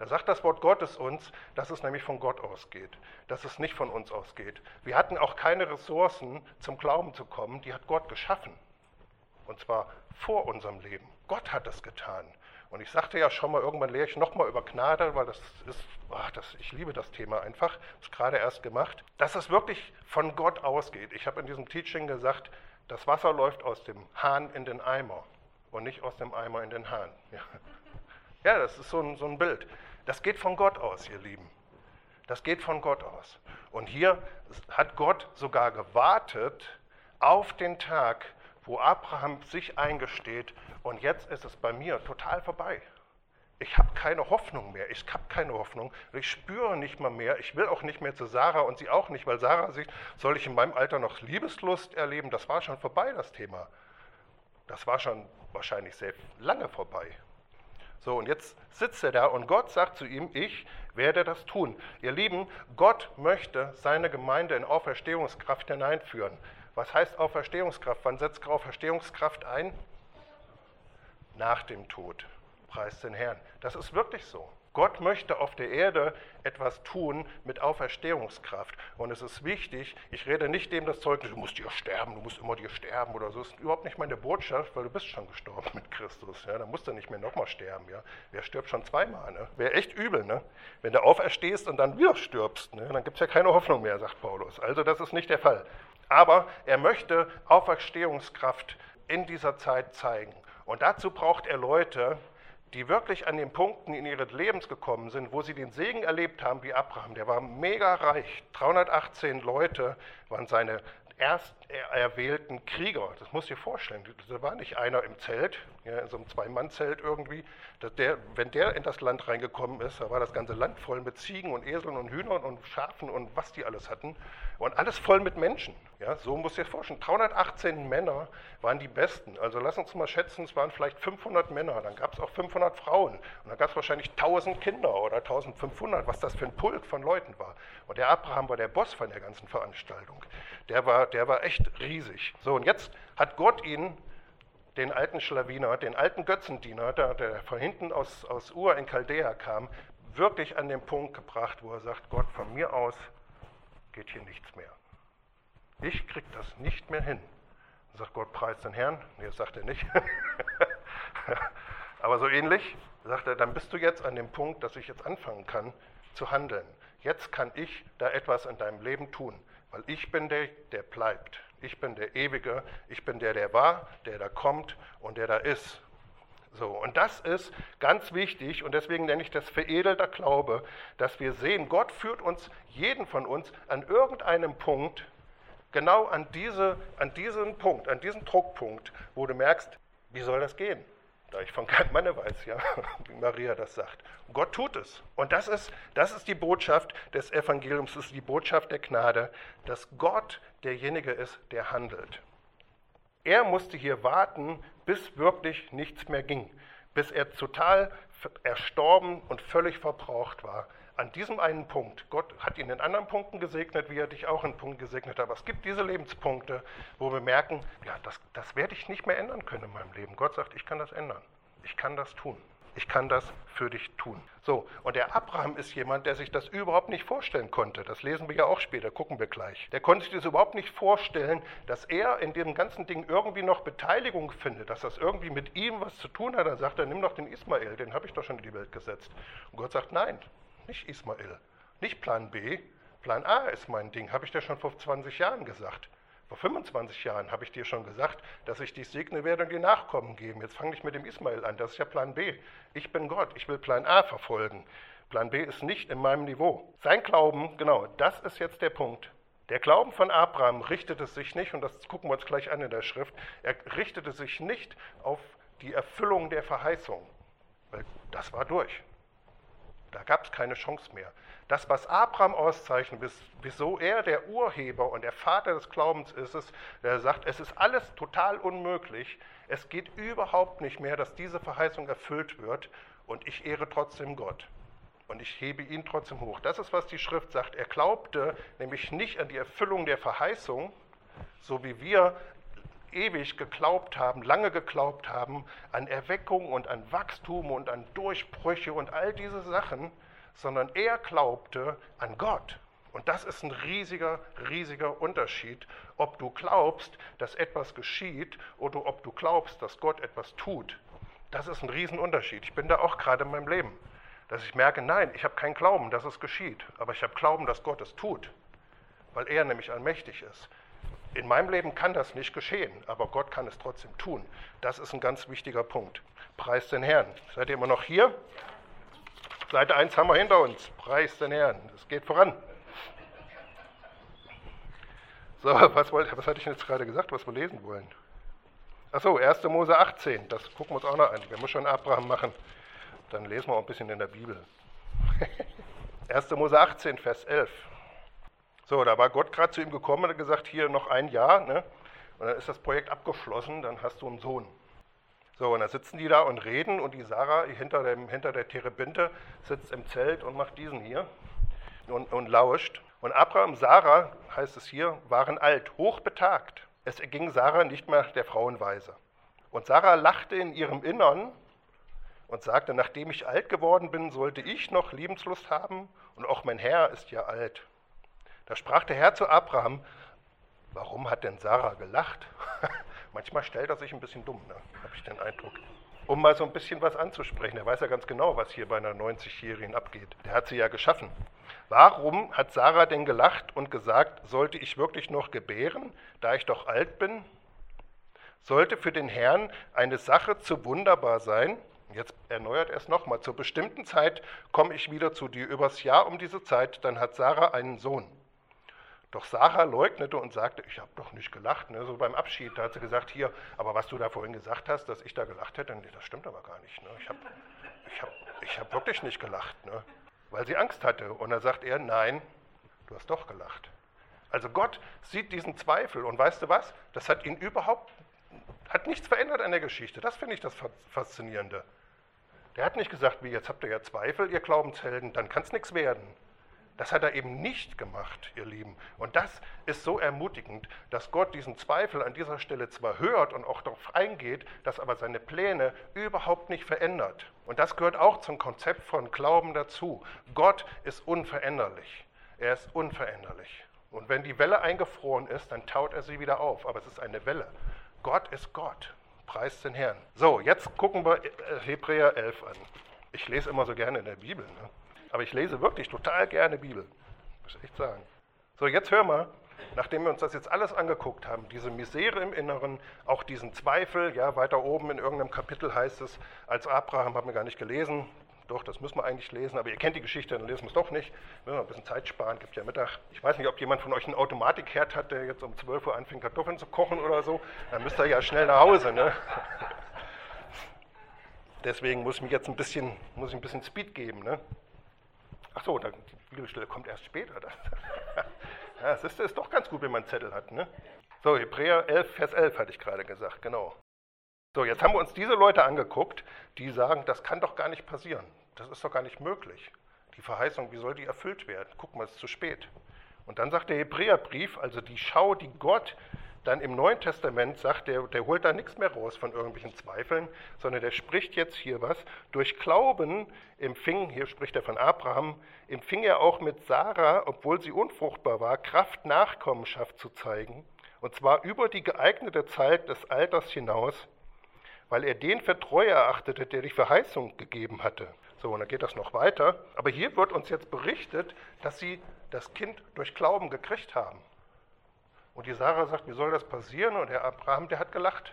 Da sagt das Wort Gottes uns, dass es nämlich von Gott ausgeht, dass es nicht von uns ausgeht. Wir hatten auch keine Ressourcen, zum Glauben zu kommen, die hat Gott geschaffen. Und zwar vor unserem Leben. Gott hat es getan. Und ich sagte ja schon mal, irgendwann lehre ich nochmal über Gnade, weil das ist, ach, das, ich liebe das Thema einfach, das ist gerade erst gemacht, dass es wirklich von Gott ausgeht. Ich habe in diesem Teaching gesagt, das Wasser läuft aus dem Hahn in den Eimer und nicht aus dem Eimer in den Hahn. Ja, ja das ist so ein, so ein Bild. Das geht von Gott aus, ihr Lieben. Das geht von Gott aus. Und hier hat Gott sogar gewartet auf den Tag, wo Abraham sich eingesteht, und jetzt ist es bei mir total vorbei. Ich habe keine Hoffnung mehr. Ich habe keine Hoffnung. Ich spüre nicht mal mehr. Ich will auch nicht mehr zu Sarah und sie auch nicht, weil Sarah sich, soll ich in meinem Alter noch Liebeslust erleben? Das war schon vorbei, das Thema. Das war schon wahrscheinlich sehr lange vorbei. So, und jetzt sitzt er da und Gott sagt zu ihm, ich werde das tun. Ihr Lieben, Gott möchte seine Gemeinde in Auferstehungskraft hineinführen. Was heißt Auferstehungskraft? Wann setzt Auferstehungskraft ein? Nach dem Tod. Preis den Herrn. Das ist wirklich so. Gott möchte auf der Erde etwas tun mit Auferstehungskraft. Und es ist wichtig, ich rede nicht dem das Zeugnis, du musst dir sterben, du musst immer dir sterben oder so. Das ist überhaupt nicht meine Botschaft, weil du bist schon gestorben mit Christus. Ja? Da musst du nicht mehr nochmal sterben. Ja? Wer stirbt schon zweimal? Ne? Wäre echt übel, ne? wenn du auferstehst und dann wieder stirbst. Ne? Dann gibt es ja keine Hoffnung mehr, sagt Paulus. Also das ist nicht der Fall. Aber er möchte Auferstehungskraft in dieser Zeit zeigen. Und dazu braucht er Leute, die wirklich an den Punkten in ihres Lebens gekommen sind, wo sie den Segen erlebt haben wie Abraham, der war mega reich. 318 Leute waren seine erst erwählten Krieger. Das muss ich vorstellen. Da war nicht einer im Zelt, ja, in so einem Zwei-Mann-Zelt irgendwie. Der, wenn der in das Land reingekommen ist, da war das ganze Land voll mit Ziegen und Eseln und Hühnern und Schafen und was die alles hatten. Und alles voll mit Menschen. Ja, so muss ich dir vorstellen. 318 Männer waren die Besten. Also lass uns mal schätzen, es waren vielleicht 500 Männer. Dann gab es auch 500 Frauen. Und dann gab es wahrscheinlich 1000 Kinder oder 1500, was das für ein Pulk von Leuten war. Und der Abraham war der Boss von der ganzen Veranstaltung. Der war, der war echt riesig. So, und jetzt hat Gott ihn den alten Schlawiner, den alten Götzendiener, der, der von hinten aus, aus Ur in Chaldea kam, wirklich an den Punkt gebracht, wo er sagt, Gott, von mir aus geht hier nichts mehr. Ich krieg das nicht mehr hin. Dann sagt Gott, preis den Herrn. Nee, das sagt er nicht. Aber so ähnlich sagt er, dann bist du jetzt an dem Punkt, dass ich jetzt anfangen kann zu handeln. Jetzt kann ich da etwas in deinem Leben tun, weil ich bin der, der bleibt. Ich bin der Ewige, ich bin der, der war, der da kommt und der da ist. So, und das ist ganz wichtig und deswegen nenne ich das veredelter Glaube, dass wir sehen, Gott führt uns, jeden von uns, an irgendeinem Punkt, genau an, diese, an diesen Punkt, an diesen Druckpunkt, wo du merkst, wie soll das gehen? Da ich von keinem Manne weiß, ja, wie Maria das sagt. Gott tut es. Und das ist, das ist die Botschaft des Evangeliums, das ist die Botschaft der Gnade, dass Gott derjenige ist, der handelt. Er musste hier warten, bis wirklich nichts mehr ging, bis er total erstorben und völlig verbraucht war. An diesem einen Punkt, Gott hat ihn in anderen Punkten gesegnet, wie er dich auch in Punkten gesegnet hat. Aber es gibt diese Lebenspunkte, wo wir merken, ja, das, das werde ich nicht mehr ändern können in meinem Leben. Gott sagt, ich kann das ändern. Ich kann das tun ich kann das für dich tun. So, und der Abraham ist jemand, der sich das überhaupt nicht vorstellen konnte. Das lesen wir ja auch später, gucken wir gleich. Der konnte sich das überhaupt nicht vorstellen, dass er in dem ganzen Ding irgendwie noch Beteiligung findet, dass das irgendwie mit ihm was zu tun hat. Dann sagt er, nimm doch den Ismael, den habe ich doch schon in die Welt gesetzt. Und Gott sagt, nein, nicht Ismael, nicht Plan B, Plan A ist mein Ding, habe ich dir schon vor 20 Jahren gesagt. Vor 25 Jahren habe ich dir schon gesagt, dass ich dich segne werde und dir Nachkommen geben. Jetzt fange ich mit dem Ismael an. Das ist ja Plan B. Ich bin Gott. Ich will Plan A verfolgen. Plan B ist nicht in meinem Niveau. Sein Glauben, genau, das ist jetzt der Punkt. Der Glauben von Abraham richtete sich nicht, und das gucken wir uns gleich an in der Schrift, er richtete sich nicht auf die Erfüllung der Verheißung, weil das war durch. Da gab es keine Chance mehr. Das, was Abraham auszeichnet, wieso er der Urheber und der Vater des Glaubens ist, ist, der sagt, es ist alles total unmöglich. Es geht überhaupt nicht mehr, dass diese Verheißung erfüllt wird und ich ehre trotzdem Gott. Und ich hebe ihn trotzdem hoch. Das ist, was die Schrift sagt. Er glaubte nämlich nicht an die Erfüllung der Verheißung, so wie wir ewig geglaubt haben, lange geglaubt haben, an Erweckung und an Wachstum und an Durchbrüche und all diese Sachen, sondern er glaubte an Gott. Und das ist ein riesiger, riesiger Unterschied, ob du glaubst, dass etwas geschieht oder ob du glaubst, dass Gott etwas tut. Das ist ein Riesenunterschied. Ich bin da auch gerade in meinem Leben, dass ich merke, nein, ich habe keinen Glauben, dass es geschieht, aber ich habe Glauben, dass Gott es tut, weil er nämlich allmächtig ist. In meinem Leben kann das nicht geschehen, aber Gott kann es trotzdem tun. Das ist ein ganz wichtiger Punkt. Preis den Herrn. Seid ihr immer noch hier? Seite 1 haben wir hinter uns. Preis den Herrn. Es geht voran. So, was, wollte, was hatte ich jetzt gerade gesagt, was wir lesen wollen? Achso, 1. Mose 18, das gucken wir uns auch noch an. Wir müssen schon Abraham machen. Dann lesen wir auch ein bisschen in der Bibel. 1. Mose 18, Vers 11. So, da war Gott gerade zu ihm gekommen und hat gesagt, hier noch ein Jahr, ne? und dann ist das Projekt abgeschlossen, dann hast du einen Sohn. So, und dann sitzen die da und reden und die Sarah hinter, dem, hinter der Terebinte sitzt im Zelt und macht diesen hier und, und lauscht. Und Abraham und Sarah, heißt es hier, waren alt, hochbetagt. Es erging Sarah nicht mehr der Frauenweise. Und Sarah lachte in ihrem Innern und sagte, nachdem ich alt geworden bin, sollte ich noch Lebenslust haben und auch mein Herr ist ja alt. Da sprach der Herr zu Abraham, warum hat denn Sarah gelacht? Manchmal stellt er sich ein bisschen dumm, ne? habe ich den Eindruck. Um mal so ein bisschen was anzusprechen. Er weiß ja ganz genau, was hier bei einer 90-Jährigen abgeht. Der hat sie ja geschaffen. Warum hat Sarah denn gelacht und gesagt, sollte ich wirklich noch gebären, da ich doch alt bin? Sollte für den Herrn eine Sache zu wunderbar sein? Jetzt erneuert er es nochmal. Zur bestimmten Zeit komme ich wieder zu dir. Übers Jahr um diese Zeit, dann hat Sarah einen Sohn. Doch Sarah leugnete und sagte, ich habe doch nicht gelacht. Ne? So beim Abschied, da hat sie gesagt, hier, aber was du da vorhin gesagt hast, dass ich da gelacht hätte, nee, das stimmt aber gar nicht. Ne? Ich habe ich hab, ich hab wirklich nicht gelacht, ne? weil sie Angst hatte. Und dann sagt er, nein, du hast doch gelacht. Also Gott sieht diesen Zweifel und weißt du was? Das hat ihn überhaupt, hat nichts verändert an der Geschichte. Das finde ich das Faszinierende. Der hat nicht gesagt, wie jetzt habt ihr ja Zweifel, ihr Glaubenshelden, dann kann es nichts werden. Das hat er eben nicht gemacht, ihr Lieben. Und das ist so ermutigend, dass Gott diesen Zweifel an dieser Stelle zwar hört und auch darauf eingeht, dass aber seine Pläne überhaupt nicht verändert. Und das gehört auch zum Konzept von Glauben dazu. Gott ist unveränderlich. Er ist unveränderlich. Und wenn die Welle eingefroren ist, dann taut er sie wieder auf. Aber es ist eine Welle. Gott ist Gott. Preist den Herrn. So, jetzt gucken wir Hebräer 11 an. Ich lese immer so gerne in der Bibel. Ne? Aber ich lese wirklich total gerne Bibel. Muss ich echt sagen. So, jetzt hör mal, nachdem wir uns das jetzt alles angeguckt haben, diese Misere im Inneren, auch diesen Zweifel, ja, weiter oben in irgendeinem Kapitel heißt es, als Abraham, haben wir gar nicht gelesen, doch, das müssen wir eigentlich lesen, aber ihr kennt die Geschichte, dann lesen wir es doch nicht. Wir müssen ein bisschen Zeit sparen, gibt ja Mittag. Ich weiß nicht, ob jemand von euch einen Automatikherd hat, der jetzt um 12 Uhr anfängt, Kartoffeln zu kochen oder so. Dann müsst ihr ja schnell nach Hause. Ne? Deswegen muss ich mir jetzt ein bisschen, muss ich ein bisschen Speed geben. Ne? Ach so, die Bibelstelle kommt erst später. ja, das ist, ist doch ganz gut, wenn man einen Zettel hat. Ne? So, Hebräer 11, Vers 11 hatte ich gerade gesagt, genau. So, jetzt haben wir uns diese Leute angeguckt, die sagen, das kann doch gar nicht passieren. Das ist doch gar nicht möglich. Die Verheißung, wie soll die erfüllt werden? Guck mal, es ist zu spät. Und dann sagt der Hebräerbrief, also die Schau, die Gott dann im Neuen Testament sagt, der, der holt da nichts mehr raus von irgendwelchen Zweifeln, sondern der spricht jetzt hier was. Durch Glauben empfing, hier spricht er von Abraham, empfing er auch mit Sarah, obwohl sie unfruchtbar war, Kraft Nachkommenschaft zu zeigen, und zwar über die geeignete Zeit des Alters hinaus, weil er den für treu erachtete, der die Verheißung gegeben hatte. So, und dann geht das noch weiter. Aber hier wird uns jetzt berichtet, dass sie das Kind durch Glauben gekriegt haben. Und die Sarah sagt, wie soll das passieren? Und der Abraham, der hat gelacht.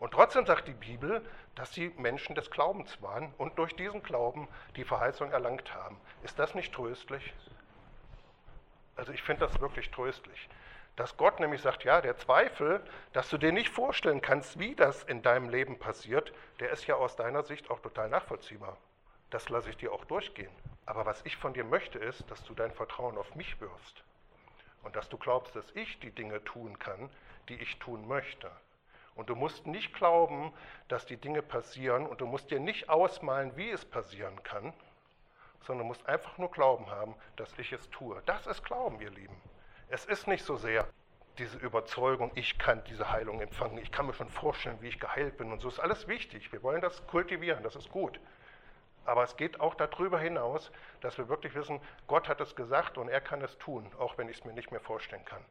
Und trotzdem sagt die Bibel, dass sie Menschen des Glaubens waren und durch diesen Glauben die Verheißung erlangt haben. Ist das nicht tröstlich? Also ich finde das wirklich tröstlich. Dass Gott nämlich sagt, ja, der Zweifel, dass du dir nicht vorstellen kannst, wie das in deinem Leben passiert, der ist ja aus deiner Sicht auch total nachvollziehbar. Das lasse ich dir auch durchgehen. Aber was ich von dir möchte, ist, dass du dein Vertrauen auf mich wirfst und dass du glaubst, dass ich die Dinge tun kann, die ich tun möchte. Und du musst nicht glauben, dass die Dinge passieren und du musst dir nicht ausmalen, wie es passieren kann, sondern du musst einfach nur Glauben haben, dass ich es tue. Das ist Glauben, ihr Lieben. Es ist nicht so sehr diese Überzeugung, ich kann diese Heilung empfangen, ich kann mir schon vorstellen, wie ich geheilt bin und so ist alles wichtig. Wir wollen das kultivieren, das ist gut. Aber es geht auch darüber hinaus, dass wir wirklich wissen, Gott hat es gesagt und er kann es tun, auch wenn ich es mir nicht mehr vorstellen kann.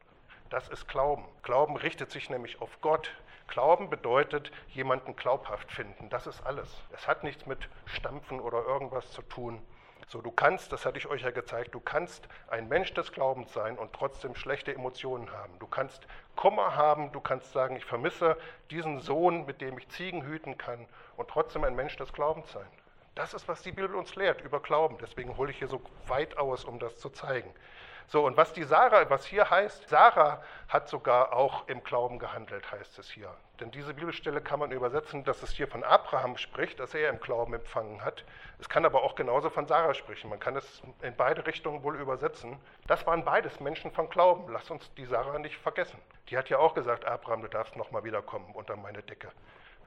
Das ist Glauben. Glauben richtet sich nämlich auf Gott. Glauben bedeutet, jemanden glaubhaft finden. Das ist alles. Es hat nichts mit Stampfen oder irgendwas zu tun. So, du kannst, das hatte ich euch ja gezeigt, du kannst ein Mensch des Glaubens sein und trotzdem schlechte Emotionen haben. Du kannst Kummer haben, du kannst sagen, ich vermisse diesen Sohn, mit dem ich Ziegen hüten kann und trotzdem ein Mensch des Glaubens sein. Das ist, was die Bibel uns lehrt über Glauben. Deswegen hole ich hier so weit aus, um das zu zeigen. So, und was die Sarah, was hier heißt, Sarah hat sogar auch im Glauben gehandelt, heißt es hier. Denn diese Bibelstelle kann man übersetzen, dass es hier von Abraham spricht, dass er im Glauben empfangen hat. Es kann aber auch genauso von Sarah sprechen. Man kann es in beide Richtungen wohl übersetzen. Das waren beides Menschen von Glauben. Lass uns die Sarah nicht vergessen. Die hat ja auch gesagt, Abraham, du darfst nochmal wiederkommen unter meine Decke.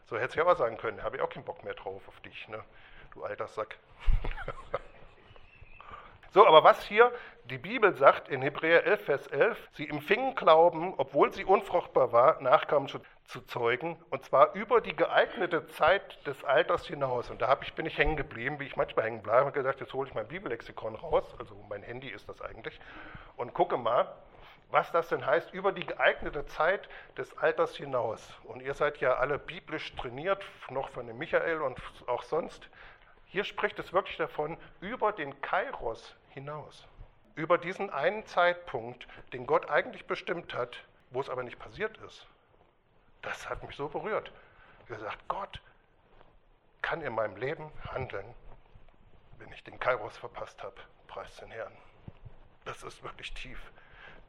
So hätte sie aber sagen können, habe ich auch keinen Bock mehr drauf auf dich. Ne? Du alter Sack. so, aber was hier die Bibel sagt in Hebräer 11, Vers 11, sie empfingen Glauben, obwohl sie unfruchtbar war, Nachkommen zu, zeugen, und zwar über die geeignete Zeit des Alters hinaus. Und da ich, bin ich hängen geblieben, wie ich manchmal hängen bleibe, und gesagt, jetzt hole ich mein Bibellexikon raus, also mein Handy ist das eigentlich, und gucke mal, was das denn heißt, über die geeignete Zeit des Alters hinaus. Und ihr seid ja alle biblisch trainiert, noch von dem Michael und auch sonst. Hier spricht es wirklich davon, über den Kairos hinaus. Über diesen einen Zeitpunkt, den Gott eigentlich bestimmt hat, wo es aber nicht passiert ist. Das hat mich so berührt. Ich habe gesagt, Gott, kann in meinem Leben handeln, wenn ich den Kairos verpasst habe. Preis den Herrn. Das ist wirklich tief.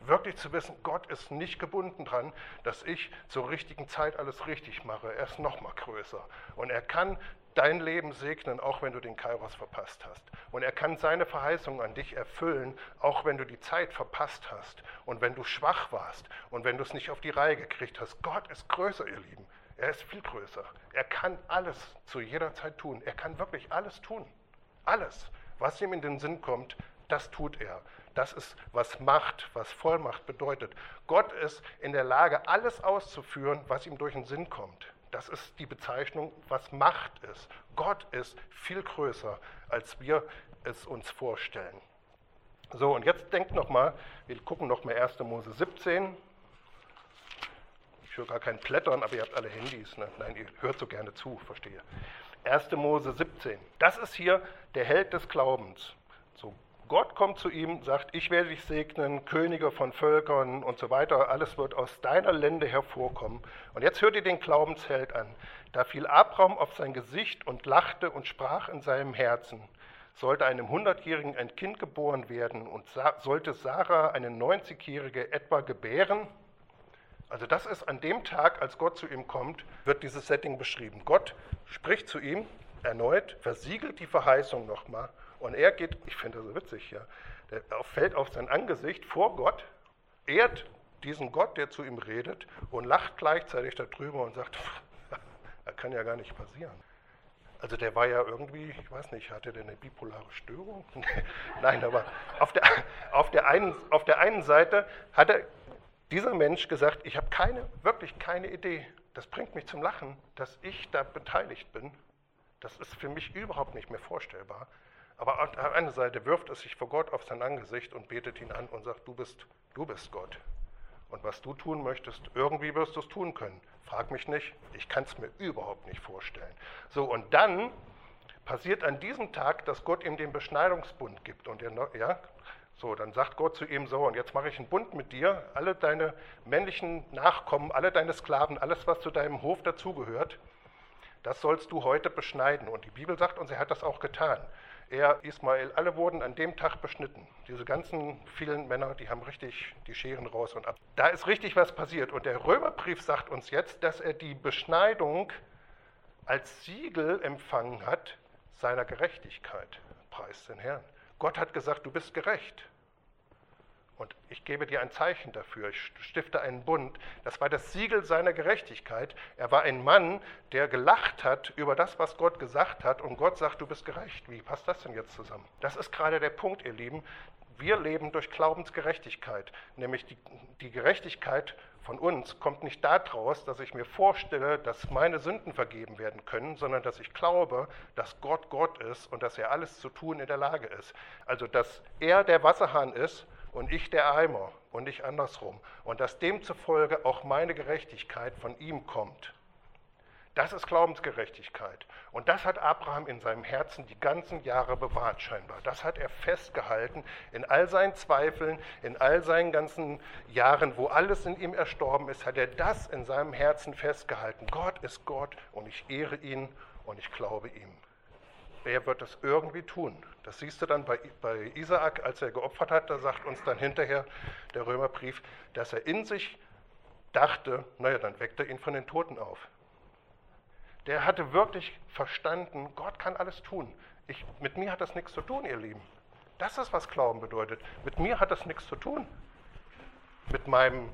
Wirklich zu wissen, Gott ist nicht gebunden dran, dass ich zur richtigen Zeit alles richtig mache. Er ist noch mal größer. Und er kann dein Leben segnen, auch wenn du den Kairos verpasst hast. Und er kann seine Verheißung an dich erfüllen, auch wenn du die Zeit verpasst hast und wenn du schwach warst und wenn du es nicht auf die Reihe gekriegt hast. Gott ist größer, ihr Lieben. Er ist viel größer. Er kann alles zu jeder Zeit tun. Er kann wirklich alles tun. Alles, was ihm in den Sinn kommt, das tut er. Das ist, was Macht, was Vollmacht bedeutet. Gott ist in der Lage, alles auszuführen, was ihm durch den Sinn kommt. Das ist die Bezeichnung, was Macht ist. Gott ist viel größer, als wir es uns vorstellen. So, und jetzt denkt nochmal, wir gucken nochmal 1. Mose 17. Ich höre gar kein Plättern, aber ihr habt alle Handys. Ne? Nein, ihr hört so gerne zu, verstehe. 1. Mose 17. Das ist hier der Held des Glaubens. So, Gott kommt zu ihm, sagt, ich werde dich segnen, Könige von Völkern und so weiter, alles wird aus deiner Lände hervorkommen. Und jetzt hört ihr den Glaubensheld an. Da fiel Abraham auf sein Gesicht und lachte und sprach in seinem Herzen, sollte einem Hundertjährigen ein Kind geboren werden und sollte Sarah eine 90-jährige etwa gebären? Also das ist an dem Tag, als Gott zu ihm kommt, wird dieses Setting beschrieben. Gott spricht zu ihm erneut, versiegelt die Verheißung nochmal und er geht, ich finde das so witzig hier, der fällt auf sein Angesicht vor Gott, ehrt diesen Gott, der zu ihm redet und lacht gleichzeitig darüber und sagt, das kann ja gar nicht passieren. Also der war ja irgendwie, ich weiß nicht, hatte der eine bipolare Störung? Nein, aber auf der, auf, der einen, auf der einen Seite hat er, dieser Mensch gesagt, ich habe keine, wirklich keine Idee. Das bringt mich zum Lachen, dass ich da beteiligt bin. Das ist für mich überhaupt nicht mehr vorstellbar. Aber auf der einen Seite wirft es sich vor Gott auf sein Angesicht und betet ihn an und sagt, du bist, du bist Gott. Und was du tun möchtest, irgendwie wirst du es tun können. Frag mich nicht, ich kann es mir überhaupt nicht vorstellen. So, und dann passiert an diesem Tag, dass Gott ihm den Beschneidungsbund gibt. Und er, ja, so, dann sagt Gott zu ihm so, und jetzt mache ich einen Bund mit dir, alle deine männlichen Nachkommen, alle deine Sklaven, alles, was zu deinem Hof dazugehört, das sollst du heute beschneiden. Und die Bibel sagt uns, er hat das auch getan er, Ismael, alle wurden an dem Tag beschnitten. Diese ganzen vielen Männer, die haben richtig die Scheren raus und ab. Da ist richtig was passiert. Und der Römerbrief sagt uns jetzt, dass er die Beschneidung als Siegel empfangen hat seiner Gerechtigkeit. Preis den Herrn. Gott hat gesagt, du bist gerecht. Und ich gebe dir ein Zeichen dafür. Ich stifte einen Bund. Das war das Siegel seiner Gerechtigkeit. Er war ein Mann, der gelacht hat über das, was Gott gesagt hat. Und Gott sagt, du bist gerecht. Wie passt das denn jetzt zusammen? Das ist gerade der Punkt, ihr Lieben. Wir leben durch Glaubensgerechtigkeit. Nämlich die, die Gerechtigkeit von uns kommt nicht daraus, dass ich mir vorstelle, dass meine Sünden vergeben werden können, sondern dass ich glaube, dass Gott Gott ist und dass er alles zu tun in der Lage ist. Also, dass er der Wasserhahn ist und ich der Eimer und nicht andersrum. Und dass demzufolge auch meine Gerechtigkeit von ihm kommt. Das ist Glaubensgerechtigkeit. Und das hat Abraham in seinem Herzen die ganzen Jahre bewahrt, scheinbar. Das hat er festgehalten in all seinen Zweifeln, in all seinen ganzen Jahren, wo alles in ihm erstorben ist, hat er das in seinem Herzen festgehalten. Gott ist Gott und ich ehre ihn und ich glaube ihm wer wird das irgendwie tun? Das siehst du dann bei, bei Isaak, als er geopfert hat, da sagt uns dann hinterher der Römerbrief, dass er in sich dachte, naja, dann weckt er ihn von den Toten auf. Der hatte wirklich verstanden, Gott kann alles tun. Ich, mit mir hat das nichts zu tun, ihr Lieben. Das ist, was Glauben bedeutet. Mit mir hat das nichts zu tun. Mit meinem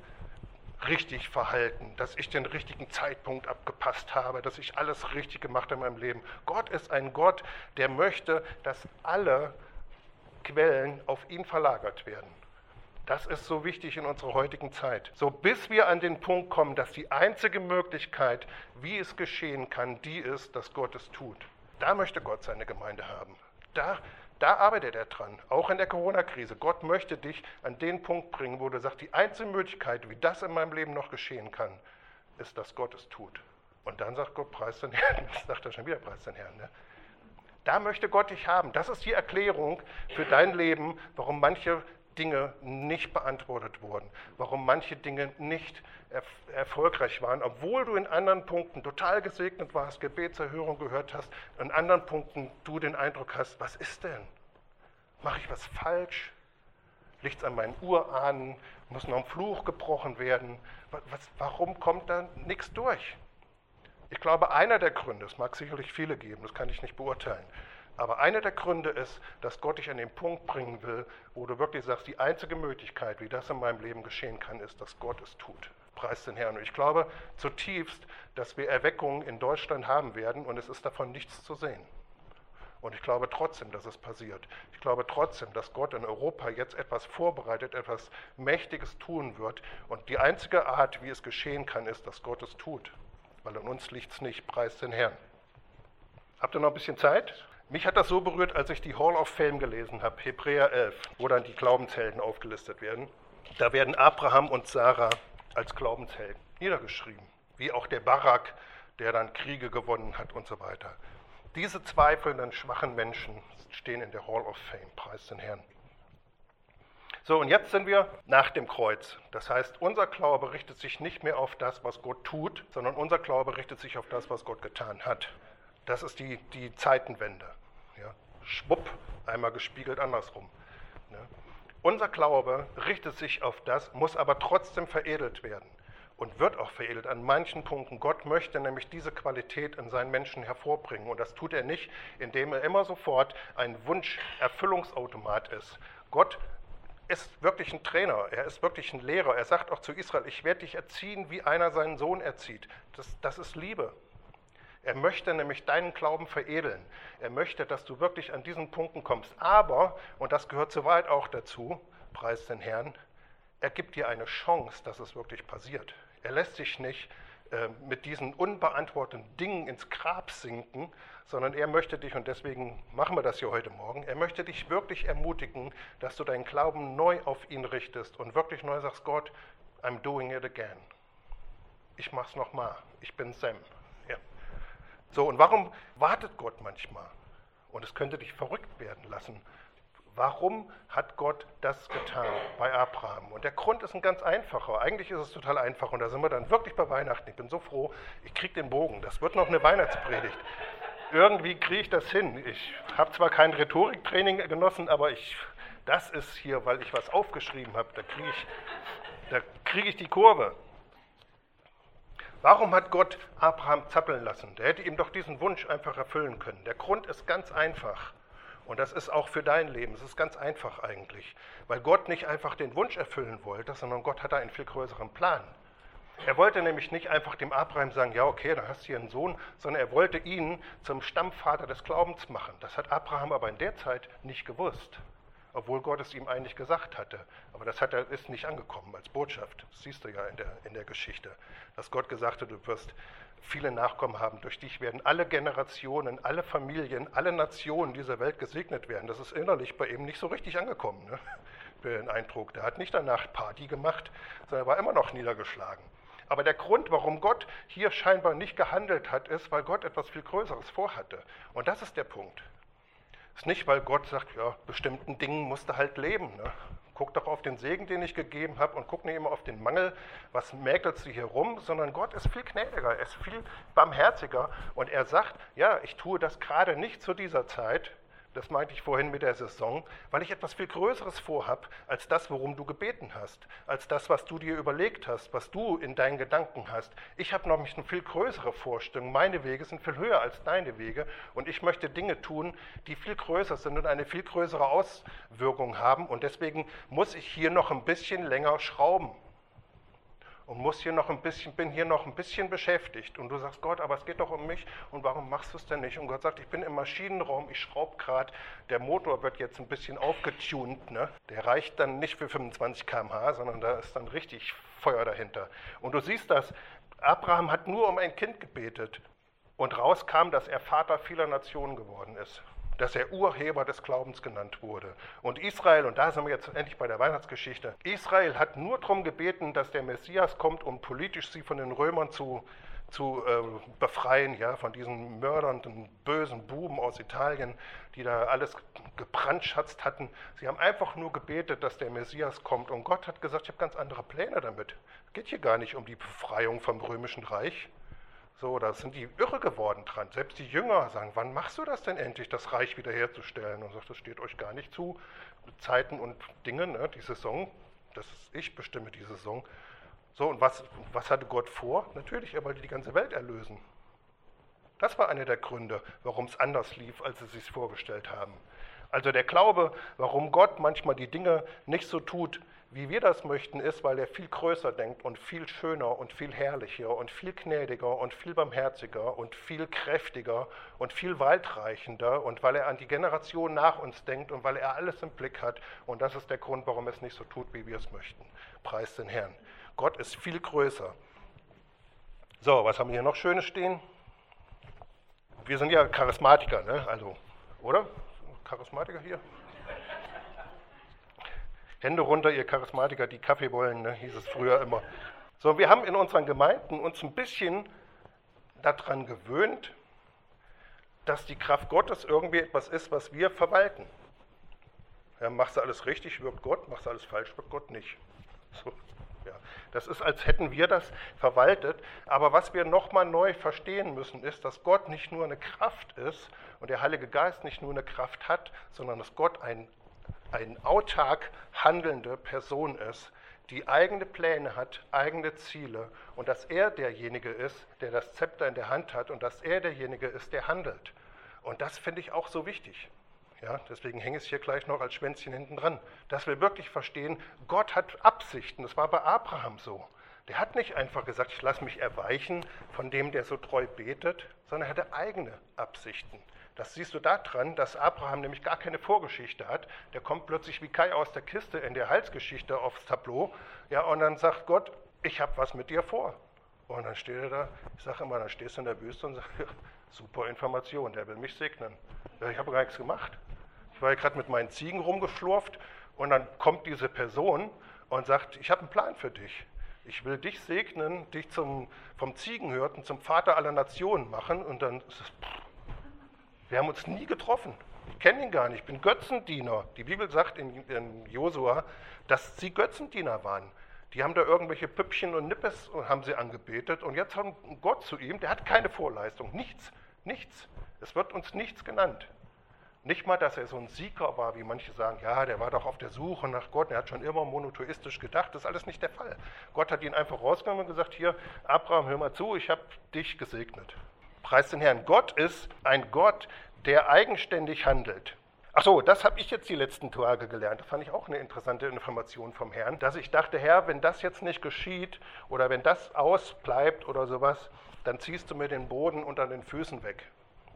richtig verhalten, dass ich den richtigen Zeitpunkt abgepasst habe, dass ich alles richtig gemacht habe in meinem Leben. Gott ist ein Gott, der möchte, dass alle Quellen auf ihn verlagert werden. Das ist so wichtig in unserer heutigen Zeit. So bis wir an den Punkt kommen, dass die einzige Möglichkeit, wie es geschehen kann, die ist, dass Gott es tut. Da möchte Gott seine Gemeinde haben. Da da arbeitet er dran, auch in der Corona-Krise. Gott möchte dich an den Punkt bringen, wo du sagst, die einzige Möglichkeit, wie das in meinem Leben noch geschehen kann, ist, dass Gott es tut. Und dann sagt Gott, preis den Herrn. Das sagt er schon wieder, preis den Herrn. Ne? Da möchte Gott dich haben. Das ist die Erklärung für dein Leben, warum manche Dinge nicht beantwortet wurden, warum manche Dinge nicht erf erfolgreich waren, obwohl du in anderen Punkten total gesegnet warst, Gebetserhörung gehört hast, in anderen Punkten du den Eindruck hast, was ist denn? Mache ich was falsch? Liegt es an meinen Urahnen? Muss noch ein Fluch gebrochen werden? Was, warum kommt da nichts durch? Ich glaube, einer der Gründe, es mag sicherlich viele geben, das kann ich nicht beurteilen, aber einer der Gründe ist, dass Gott dich an den Punkt bringen will, wo du wirklich sagst, die einzige Möglichkeit, wie das in meinem Leben geschehen kann, ist, dass Gott es tut. Preis den Herrn. Und ich glaube zutiefst, dass wir Erweckungen in Deutschland haben werden und es ist davon nichts zu sehen. Und ich glaube trotzdem, dass es passiert. Ich glaube trotzdem, dass Gott in Europa jetzt etwas vorbereitet, etwas Mächtiges tun wird. Und die einzige Art, wie es geschehen kann, ist, dass Gott es tut. Weil an uns liegt es nicht. Preis den Herrn. Habt ihr noch ein bisschen Zeit? Mich hat das so berührt, als ich die Hall of Fame gelesen habe, Hebräer 11, wo dann die Glaubenshelden aufgelistet werden. Da werden Abraham und Sarah als Glaubenshelden niedergeschrieben, wie auch der Barak, der dann Kriege gewonnen hat und so weiter. Diese zweifelnden, schwachen Menschen stehen in der Hall of Fame, preis den Herrn. So, und jetzt sind wir nach dem Kreuz. Das heißt, unser Glaube richtet sich nicht mehr auf das, was Gott tut, sondern unser Glaube richtet sich auf das, was Gott getan hat. Das ist die, die Zeitenwende. Schwupp, einmal gespiegelt andersrum. Ne? Unser Glaube richtet sich auf das, muss aber trotzdem veredelt werden und wird auch veredelt an manchen Punkten. Gott möchte nämlich diese Qualität in seinen Menschen hervorbringen und das tut er nicht, indem er immer sofort ein Wunscherfüllungsautomat ist. Gott ist wirklich ein Trainer, er ist wirklich ein Lehrer. Er sagt auch zu Israel, ich werde dich erziehen, wie einer seinen Sohn erzieht. Das, das ist Liebe. Er möchte nämlich deinen Glauben veredeln. Er möchte, dass du wirklich an diesen Punkten kommst. Aber, und das gehört soweit auch dazu, preis den Herrn, er gibt dir eine Chance, dass es wirklich passiert. Er lässt sich nicht äh, mit diesen unbeantworteten Dingen ins Grab sinken, sondern er möchte dich, und deswegen machen wir das hier heute Morgen, er möchte dich wirklich ermutigen, dass du deinen Glauben neu auf ihn richtest und wirklich neu sagst, Gott, I'm doing it again. Ich mach's nochmal. Ich bin Sam. So, und warum wartet Gott manchmal? Und es könnte dich verrückt werden lassen. Warum hat Gott das getan bei Abraham? Und der Grund ist ein ganz einfacher. Eigentlich ist es total einfach. Und da sind wir dann wirklich bei Weihnachten. Ich bin so froh, ich kriege den Bogen. Das wird noch eine Weihnachtspredigt. Irgendwie kriege ich das hin. Ich habe zwar kein Rhetoriktraining genossen, aber ich, das ist hier, weil ich was aufgeschrieben habe. Da kriege ich, krieg ich die Kurve. Warum hat Gott Abraham zappeln lassen? Der hätte ihm doch diesen Wunsch einfach erfüllen können. Der Grund ist ganz einfach. Und das ist auch für dein Leben. Es ist ganz einfach eigentlich. Weil Gott nicht einfach den Wunsch erfüllen wollte, sondern Gott hatte einen viel größeren Plan. Er wollte nämlich nicht einfach dem Abraham sagen, ja okay, dann hast du hier einen Sohn, sondern er wollte ihn zum Stammvater des Glaubens machen. Das hat Abraham aber in der Zeit nicht gewusst obwohl Gott es ihm eigentlich gesagt hatte. Aber das hat er, ist nicht angekommen als Botschaft. Das siehst du ja in der, in der Geschichte. Dass Gott gesagt hat, du wirst viele Nachkommen haben. Durch dich werden alle Generationen, alle Familien, alle Nationen dieser Welt gesegnet werden. Das ist innerlich bei ihm nicht so richtig angekommen. Ne? Den Eindruck. Der hat nicht danach Party gemacht, sondern er war immer noch niedergeschlagen. Aber der Grund, warum Gott hier scheinbar nicht gehandelt hat, ist, weil Gott etwas viel Größeres vorhatte. Und das ist der Punkt. Ist nicht, weil Gott sagt, ja, bestimmten Dingen musst du halt leben. Ne? Guck doch auf den Segen, den ich gegeben habe und guck nicht immer auf den Mangel, was mäkelst du hier rum, sondern Gott ist viel gnädiger, er ist viel barmherziger und er sagt, ja, ich tue das gerade nicht zu dieser Zeit, das meinte ich vorhin mit der Saison, weil ich etwas viel Größeres vorhab als das, worum du gebeten hast, als das, was du dir überlegt hast, was du in deinen Gedanken hast. Ich habe nämlich eine viel größere Vorstellung. Meine Wege sind viel höher als deine Wege und ich möchte Dinge tun, die viel größer sind und eine viel größere Auswirkung haben und deswegen muss ich hier noch ein bisschen länger schrauben und muss hier noch ein bisschen, bin hier noch ein bisschen beschäftigt. Und du sagst, Gott, aber es geht doch um mich und warum machst du es denn nicht? Und Gott sagt, ich bin im Maschinenraum, ich schraube gerade, der Motor wird jetzt ein bisschen aufgetunt. Ne? Der reicht dann nicht für 25 km/h, sondern da ist dann richtig Feuer dahinter. Und du siehst das, Abraham hat nur um ein Kind gebetet und rauskam, dass er Vater vieler Nationen geworden ist dass er Urheber des Glaubens genannt wurde. Und Israel, und da sind wir jetzt endlich bei der Weihnachtsgeschichte, Israel hat nur darum gebeten, dass der Messias kommt, um politisch sie von den Römern zu, zu äh, befreien, ja, von diesen mördernden, bösen Buben aus Italien, die da alles gebrandschatzt hatten. Sie haben einfach nur gebetet, dass der Messias kommt. Und Gott hat gesagt, ich habe ganz andere Pläne damit. Es geht hier gar nicht um die Befreiung vom römischen Reich. So, da sind die irre geworden dran. Selbst die Jünger sagen, wann machst du das denn endlich, das Reich wiederherzustellen? Und sagt, das steht euch gar nicht zu. Zeiten und Dinge, ne, die Saison, das ist ich bestimme die Saison. So, und was, was hatte Gott vor? Natürlich, er wollte die ganze Welt erlösen. Das war einer der Gründe, warum es anders lief, als sie sich vorgestellt haben. Also der Glaube, warum Gott manchmal die Dinge nicht so tut, wie wir das möchten, ist, weil er viel größer denkt und viel schöner und viel herrlicher und viel gnädiger und viel barmherziger und viel kräftiger und viel weitreichender und weil er an die Generation nach uns denkt und weil er alles im Blick hat. Und das ist der Grund, warum er es nicht so tut, wie wir es möchten. Preis den Herrn. Gott ist viel größer. So, was haben wir hier noch Schönes stehen? Wir sind ja Charismatiker, ne? Also, oder? Charismatiker hier? Hände runter, ihr Charismatiker, die Kaffee wollen, ne? hieß es früher immer. So, wir haben in unseren Gemeinden uns ein bisschen daran gewöhnt, dass die Kraft Gottes irgendwie etwas ist, was wir verwalten. Ja, machst du alles richtig, wirkt Gott, machst du alles falsch, wirkt Gott nicht. So. Ja, das ist, als hätten wir das verwaltet. Aber was wir nochmal neu verstehen müssen, ist, dass Gott nicht nur eine Kraft ist und der Heilige Geist nicht nur eine Kraft hat, sondern dass Gott ein, ein autark handelnde Person ist, die eigene Pläne hat, eigene Ziele und dass er derjenige ist, der das Zepter in der Hand hat und dass er derjenige ist, der handelt. Und das finde ich auch so wichtig. Ja, deswegen hänge ich es hier gleich noch als Schwänzchen hinten dran. Dass wir wirklich verstehen, Gott hat Absichten. Das war bei Abraham so. Der hat nicht einfach gesagt, ich lasse mich erweichen von dem, der so treu betet, sondern er hatte eigene Absichten. Das siehst du daran, dass Abraham nämlich gar keine Vorgeschichte hat. Der kommt plötzlich wie Kai aus der Kiste in der Halsgeschichte aufs Tableau. Ja, und dann sagt Gott, ich habe was mit dir vor. Und dann steht er da, ich sage immer, dann stehst du in der Wüste und sagst, ja, super Information, der will mich segnen. Ich habe gar nichts gemacht. Ich war ja gerade mit meinen Ziegen rumgeschlurft und dann kommt diese Person und sagt, ich habe einen Plan für dich. Ich will dich segnen, dich zum, vom Ziegenhirten zum Vater aller Nationen machen. Und dann ist es, wir haben uns nie getroffen. Ich kenne ihn gar nicht. Ich bin Götzendiener. Die Bibel sagt in, in Josua, dass sie Götzendiener waren. Die haben da irgendwelche Püppchen und Nippes und haben sie angebetet. Und jetzt haben Gott zu ihm, der hat keine Vorleistung, nichts, nichts. Es wird uns nichts genannt. Nicht mal, dass er so ein Sieger war, wie manche sagen, ja, der war doch auf der Suche nach Gott, er hat schon immer monotheistisch gedacht. Das ist alles nicht der Fall. Gott hat ihn einfach rausgenommen und gesagt, hier, Abraham, hör mal zu, ich habe dich gesegnet. Preis den Herrn. Gott ist ein Gott, der eigenständig handelt. Ach so, das habe ich jetzt die letzten Tage gelernt. Das fand ich auch eine interessante Information vom Herrn, dass ich dachte, Herr, wenn das jetzt nicht geschieht oder wenn das ausbleibt oder sowas, dann ziehst du mir den Boden unter den Füßen weg.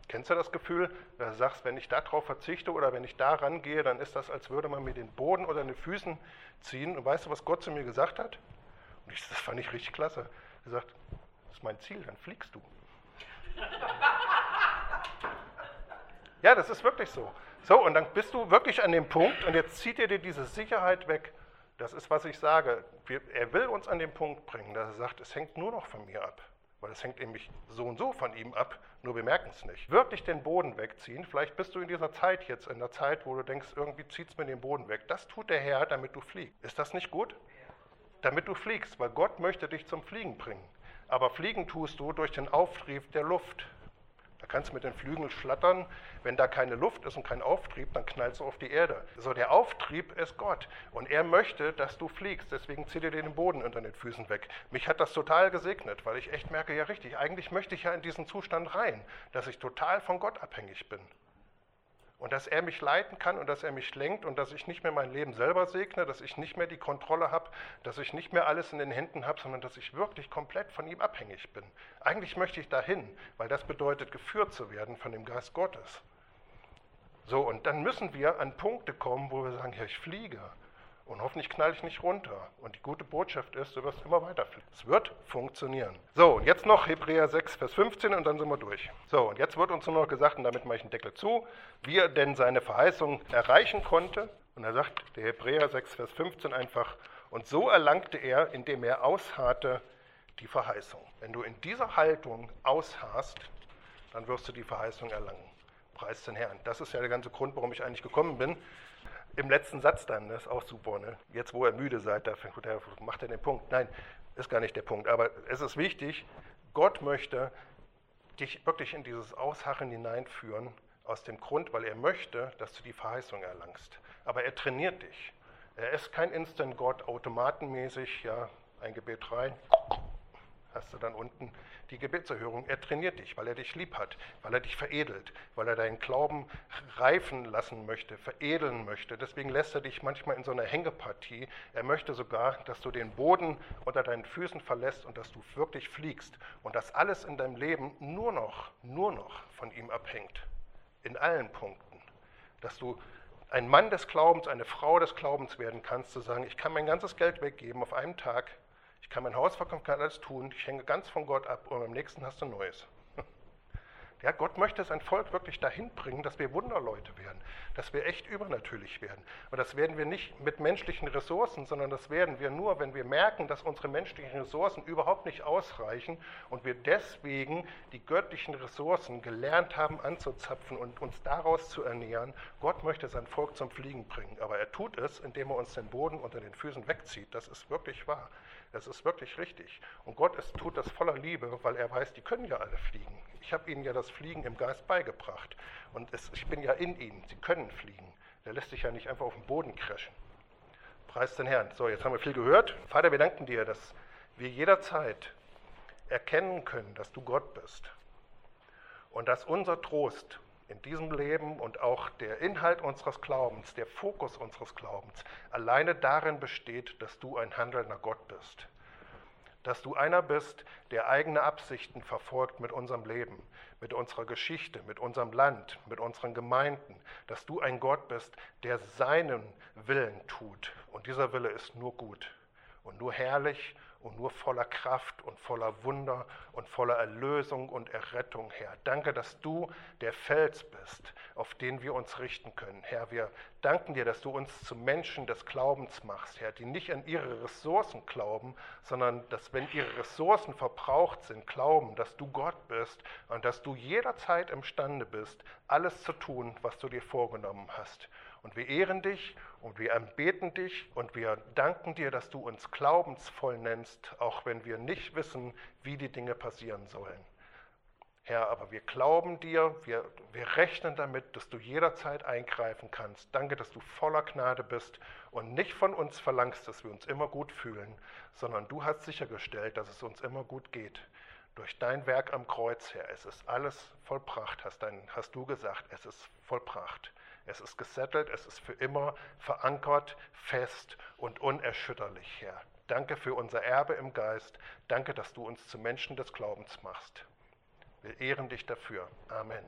Kennst du das Gefühl, dass du sagst, wenn ich darauf verzichte oder wenn ich da rangehe, dann ist das, als würde man mir den Boden oder den Füßen ziehen. Und weißt du, was Gott zu mir gesagt hat? Und ich, das fand ich richtig klasse. Er gesagt, das ist mein Ziel, dann fliegst du. ja, das ist wirklich so. So, und dann bist du wirklich an dem Punkt und jetzt zieht er dir diese Sicherheit weg. Das ist, was ich sage. er will uns an den Punkt bringen, dass er sagt, es hängt nur noch von mir ab weil es hängt nämlich so und so von ihm ab, nur wir merken es nicht. Wirklich den Boden wegziehen, vielleicht bist du in dieser Zeit jetzt, in der Zeit, wo du denkst, irgendwie zieht es mir den Boden weg. Das tut der Herr, damit du fliegst. Ist das nicht gut? Damit du fliegst, weil Gott möchte dich zum Fliegen bringen. Aber fliegen tust du durch den Auftrieb der Luft. Da kannst du mit den Flügeln flattern. Wenn da keine Luft ist und kein Auftrieb, dann knallst du auf die Erde. So, der Auftrieb ist Gott. Und er möchte, dass du fliegst. Deswegen zieht er dir den Boden unter den Füßen weg. Mich hat das total gesegnet, weil ich echt merke, ja richtig, eigentlich möchte ich ja in diesen Zustand rein, dass ich total von Gott abhängig bin und dass er mich leiten kann und dass er mich lenkt und dass ich nicht mehr mein Leben selber segne, dass ich nicht mehr die Kontrolle habe, dass ich nicht mehr alles in den Händen habe, sondern dass ich wirklich komplett von ihm abhängig bin. Eigentlich möchte ich dahin, weil das bedeutet, geführt zu werden von dem Geist Gottes. So, und dann müssen wir an Punkte kommen, wo wir sagen, ja, ich fliege. Und hoffentlich knall ich nicht runter. Und die gute Botschaft ist, du wirst immer weiter fliegen. Es wird funktionieren. So, und jetzt noch Hebräer 6, Vers 15 und dann sind wir durch. So, und jetzt wird uns nur noch gesagt, und damit mache ich einen Deckel zu, wie er denn seine Verheißung erreichen konnte. Und er sagt, der Hebräer 6, Vers 15 einfach, und so erlangte er, indem er ausharrte, die Verheißung. Wenn du in dieser Haltung ausharrst, dann wirst du die Verheißung erlangen. Preis den Herrn. Das ist ja der ganze Grund, warum ich eigentlich gekommen bin. Im letzten Satz dann, das ist auch super, ne? jetzt wo ihr müde seid, da macht er den Punkt. Nein, ist gar nicht der Punkt, aber es ist wichtig, Gott möchte dich wirklich in dieses Ausharren hineinführen, aus dem Grund, weil er möchte, dass du die Verheißung erlangst. Aber er trainiert dich. Er ist kein Instant-Gott, automatenmäßig, ja, ein Gebet rein, hast du dann unten die Gebetserhörung. Er trainiert dich, weil er dich lieb hat, weil er dich veredelt, weil er deinen Glauben reifen lassen möchte, veredeln möchte. Deswegen lässt er dich manchmal in so einer Hängepartie. Er möchte sogar, dass du den Boden unter deinen Füßen verlässt und dass du wirklich fliegst und dass alles in deinem Leben nur noch, nur noch von ihm abhängt. In allen Punkten. Dass du ein Mann des Glaubens, eine Frau des Glaubens werden kannst, zu sagen, ich kann mein ganzes Geld weggeben auf einem Tag, ich kann mein Haus verkaufen, kann alles tun, ich hänge ganz von Gott ab und am nächsten hast du Neues. Ja, Gott möchte sein Volk wirklich dahin bringen, dass wir Wunderleute werden, dass wir echt übernatürlich werden. Und das werden wir nicht mit menschlichen Ressourcen, sondern das werden wir nur, wenn wir merken, dass unsere menschlichen Ressourcen überhaupt nicht ausreichen und wir deswegen die göttlichen Ressourcen gelernt haben anzuzapfen und uns daraus zu ernähren. Gott möchte sein Volk zum Fliegen bringen, aber er tut es, indem er uns den Boden unter den Füßen wegzieht. Das ist wirklich wahr. Das ist wirklich richtig. Und Gott ist, tut das voller Liebe, weil er weiß, die können ja alle fliegen. Ich habe ihnen ja das Fliegen im Geist beigebracht. Und es, ich bin ja in ihnen. Sie können fliegen. Der lässt sich ja nicht einfach auf den Boden crashen. Preis den Herrn. So, jetzt haben wir viel gehört. Vater, wir danken dir, dass wir jederzeit erkennen können, dass du Gott bist. Und dass unser Trost in diesem Leben und auch der Inhalt unseres Glaubens, der Fokus unseres Glaubens alleine darin besteht, dass du ein handelnder Gott bist. Dass du einer bist, der eigene Absichten verfolgt mit unserem Leben, mit unserer Geschichte, mit unserem Land, mit unseren Gemeinden. Dass du ein Gott bist, der seinen Willen tut. Und dieser Wille ist nur gut und nur herrlich und nur voller Kraft und voller Wunder und voller Erlösung und Errettung, Herr. Danke, dass du der Fels bist, auf den wir uns richten können. Herr, wir danken dir, dass du uns zu Menschen des Glaubens machst, Herr, die nicht an ihre Ressourcen glauben, sondern dass, wenn ihre Ressourcen verbraucht sind, glauben, dass du Gott bist und dass du jederzeit imstande bist, alles zu tun, was du dir vorgenommen hast. Und wir ehren dich und wir anbeten dich und wir danken dir, dass du uns glaubensvoll nennst, auch wenn wir nicht wissen, wie die Dinge passieren sollen. Herr, aber wir glauben dir, wir, wir rechnen damit, dass du jederzeit eingreifen kannst. Danke, dass du voller Gnade bist und nicht von uns verlangst, dass wir uns immer gut fühlen, sondern du hast sichergestellt, dass es uns immer gut geht. Durch dein Werk am Kreuz, Herr, es ist alles vollbracht, hast, dein, hast du gesagt, es ist vollbracht. Es ist gesettelt, es ist für immer verankert, fest und unerschütterlich, Herr. Danke für unser Erbe im Geist. Danke, dass du uns zu Menschen des Glaubens machst. Wir ehren dich dafür. Amen.